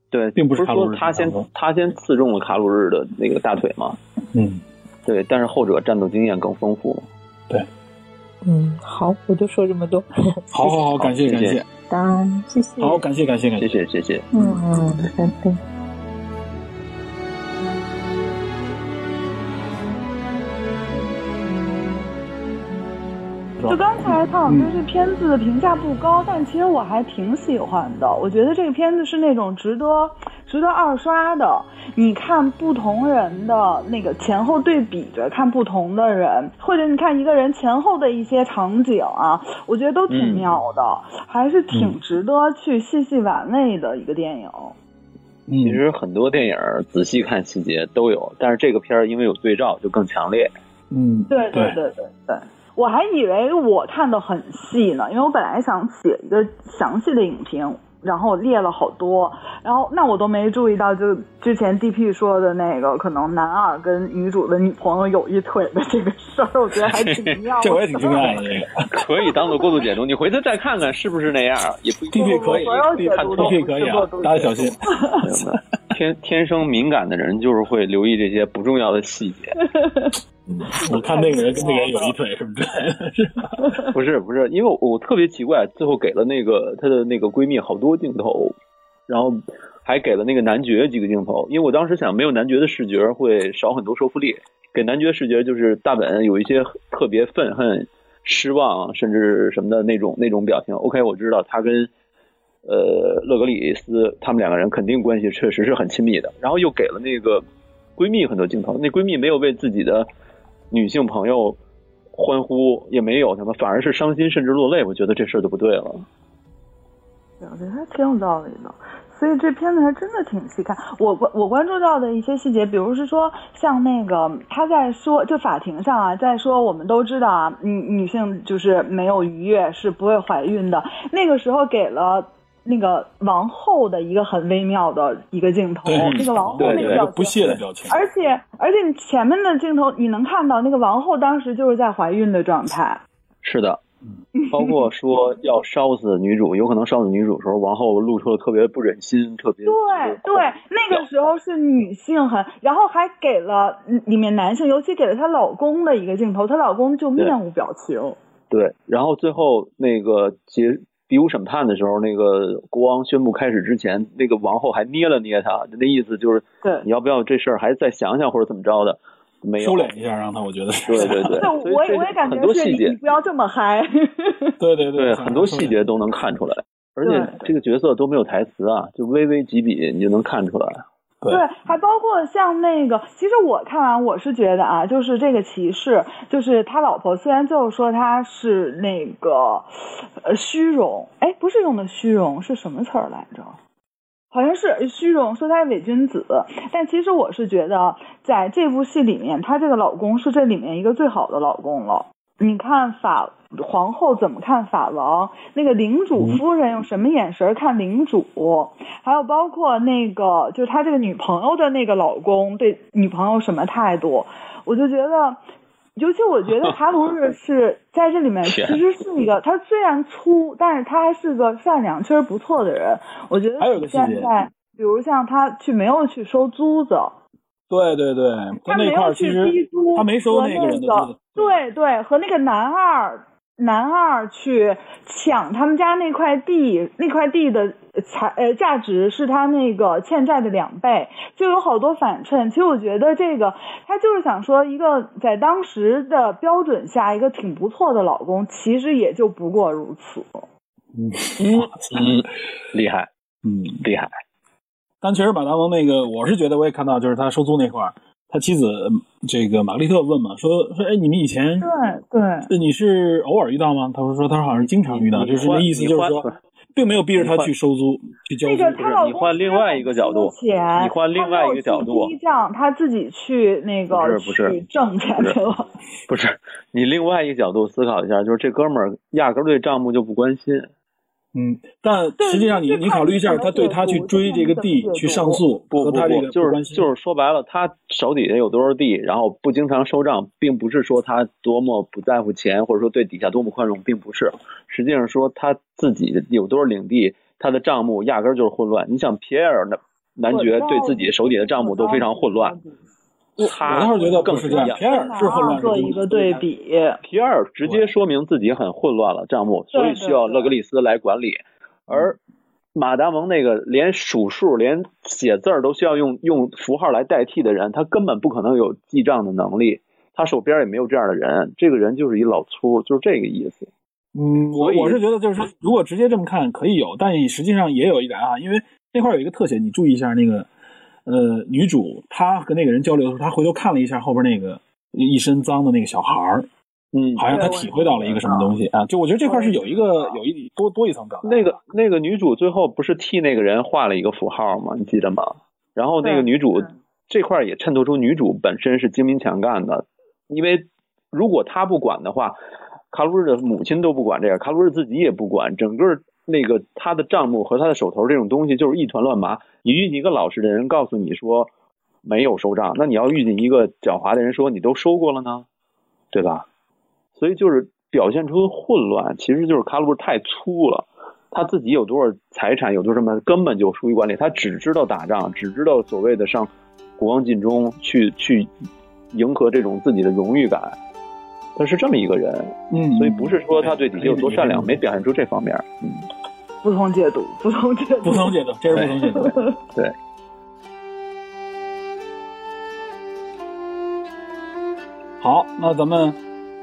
对，并不不是卡路日说他先他先刺中了卡鲁日的那个大腿嘛？嗯，对，但是后者战斗经验更丰富。对嗯，好，我就说这么多。好好好，感谢谢谢感谢，当然，谢谢。好，感谢感谢感谢谢。谢谢谢。嗯嗯，拜拜。就刚才汤老师这片子的评价不高，但其实我还挺喜欢的。我觉得这个片子是那种值得值得二刷的。你看不同人的那个前后对比着看不同的人，或者你看一个人前后的一些场景啊，我觉得都挺嗯妙的，还是挺值得去细细玩味的一个电影。其嗯实很多电影仔细看细节都有，但是这个片儿因为有对照就更强烈。嗯，对对对对对对，我还以为我看的很细呢，因为我本来想写一个详细的影评，然后我列了好多，然后那我都没注意到，就之前 DP 说的那个可能男二跟女主的女朋友有一腿的这个事儿，我觉得还挺妙的。这我也挺惊讶的。这个可以当做过度解读，你回头再看看是不是那样，也不一定 DP 可以所有解读都 DP 可以啊，大家小心。天天生敏感的人就是会留意这些不重要的细节。我看那个人跟那个人有一腿什么之类的，是吧？不是不是，因为我我特别奇怪，最后给了那个她的那个闺蜜好多镜头，然后还给了那个男爵几个镜头，因为我当时想没有男爵的视觉会少很多说服力，给男爵视觉就是大本有一些特别愤恨、失望甚至什么的那种那种表情。OK，我知道他跟呃勒格里斯他们两个人肯定关系确实是很亲密的，然后又给了那个闺蜜很多镜头，那闺蜜没有为自己的女性朋友欢呼，也没有什么，反而是伤心甚至落泪，我觉得这事儿就不对了。对，我觉得还挺有道理的。所以这片子还真的挺细看。我关我关注到的一些细节，比如是说，像那个他在说，就法庭上啊，在说我们都知道啊，女女性就是没有愉悦是不会怀孕的。那个时候给了。那个王后的一个很微妙的一个镜头，对那个王后那个表情，不屑的表情。而且而且你前面的镜头你能看到那个王后当时就是在怀孕的状态，是的，包括说要烧死女主，有可能烧死女主的时候，王后露出了特别不忍心、特别对对，那个时候是女性很，然后还给了嗯里面男性，尤其给了她老公的一个镜头，她老公就面无表情。对，然后最后那个结比武审判的时候，那个国王宣布开始之前，那个王后还捏了捏他，那意思就是对你要不要这事儿还再想想或者怎么着的，没有收敛一下，让他我觉得。对对对，对，所以我也我也感很觉是你多细节你不要这么嗨。对对对很多细节都能看出来，而且这个角色都没有台词啊，就微微几笔你就能看出来。对，还包括像那个，其实我看完我是觉得啊，就是这个骑士，就是他老婆，虽然最后说他是那个呃虚荣，哎，不是用的虚荣，是什么词儿来着？好像是虚荣，说他是伪君子，但其实我是觉得，在这部戏里面，她这个老公是这里面一个最好的老公了。你看法皇后怎么看法王？那个领主夫人用什么眼神看领主？还有包括那个就是他这个女朋友的那个老公对女朋友什么态度？我就觉得，尤其我觉得卡鲁日是在这里面其实是一个，他虽然粗，但是他还是个善良、确实不错的人。我觉得现在，比如像他去没有去收租子，对对对，他那没有去块其实逼租，他没收和那个人的租子。对对，和那个男二男二去抢他们家那块地，那块地的财呃价值是他那个欠债的两倍，就有好多反衬。其实我觉得这个他就是想说，一个在当时的标准下，一个挺不错的老公，其实也就不过如此。嗯嗯，厉害。嗯，厉害。但确实马达蒙那个，我是觉得我也看到，就是他收租那块儿，他妻子这个玛格丽特问嘛，说说哎，你们以前对对，你是偶尔遇到吗？他说说他好像是经常遇到，就是那意思就是说，并没有逼着他去收租去交租。那个她你换另外一个角度，你换另外一个角度他没有记账，他自己去那个不是不是去挣钱去了。不是你另外一个角度思考一下，就是这哥们儿压根儿对账目就不关心。嗯，但实际上你你考虑一下，他对他去追这个地去上诉，不不和他这不，就是就是说白了，他手底下有多少地，然后不经常收账，并不是说他多么不在乎钱，或者说对底下多么宽容，并不是。实际上说他自己有多少领地，他的账目压根儿就是混乱。你想皮埃尔男男爵对自己手底的账目都非常混乱，他我倒是觉得更是这样，皮尔是混乱，做一个对比，皮埃尔直接说明自己很混乱了账目，所以需要勒格利斯来管理。而马达蒙那个连数数、连写字儿都需要用用符号来代替的人，他根本不可能有记账的能力，他手边也没有这样的人。这个人就是一老粗，就是这个意思。嗯，我我是觉得就是说，如果直接这么看可以有，但实际上也有一点啊，因为那块儿有一个特写，你注意一下那个呃女主她和那个人交流的时候，她回头看了一下后边那个一身脏的那个小孩儿，嗯，好像她体会到了一个什么东西啊，就我觉得这块是有一个有一多多一层表达。那个那个女主最后不是替那个人画了一个符号吗？你记得吗？然后那个女主这块儿也衬托出女主本身是精明强干的，因为如果她不管的话，卡鲁日的母亲都不管这个，卡鲁日自己也不管，整个那个他的账目和他的手头这种东西就是一团乱麻。你遇见一个老实的人告诉你说没有收账，那你要遇见一个狡猾的人说你都收过了呢，对吧？所以就是表现出混乱，其实就是卡鲁日太粗了。他自己有多少财产，有多少什么，根本就疏于管理。他只知道打仗，只知道所谓的上国王尽忠，去去迎合这种自己的荣誉感。他是这么一个人，嗯，所以不是说他对底下有多善良，没表现出这方面。嗯，不同解读，不同解读，不同解读，这是不同解读。对。好，那咱们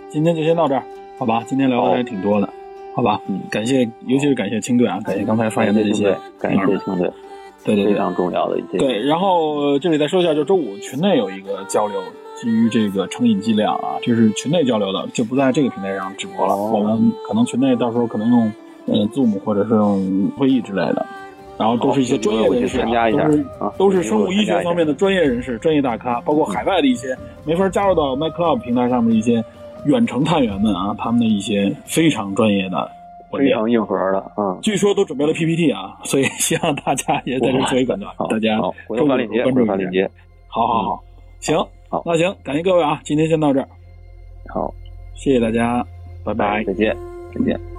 今天就先到这儿，好吧？今天聊的还挺多的，好吧？嗯感谢，尤其是感谢青队啊，感谢刚才发言的这些，感谢青队，对对对非常重要的一些。对。然后呃这里再说一下，就周五群内有一个交流，基于这个成瘾剂量啊，这是群内交流的，就不在这个平台上直播了。哦我们可能群内到时候可能用呃 Zoom 或者是用会议之类的。然后都是一些专业人士、啊，我去参加一下都是啊都是生物医学方面的专业人士、专业大咖，包括海外的一些没法加入到 MyClub 平台上面的一些远程探员们啊，他们的一些非常专业的非常硬核的，嗯。据说都准备了 PPT 啊，所以 希望大家也在这做一广告好，大家好，回头发链接，关注一下回头发链。接。好好好，行，好那行，感谢各位啊，今天先到这儿，好，谢谢大家，拜拜。再见，再见。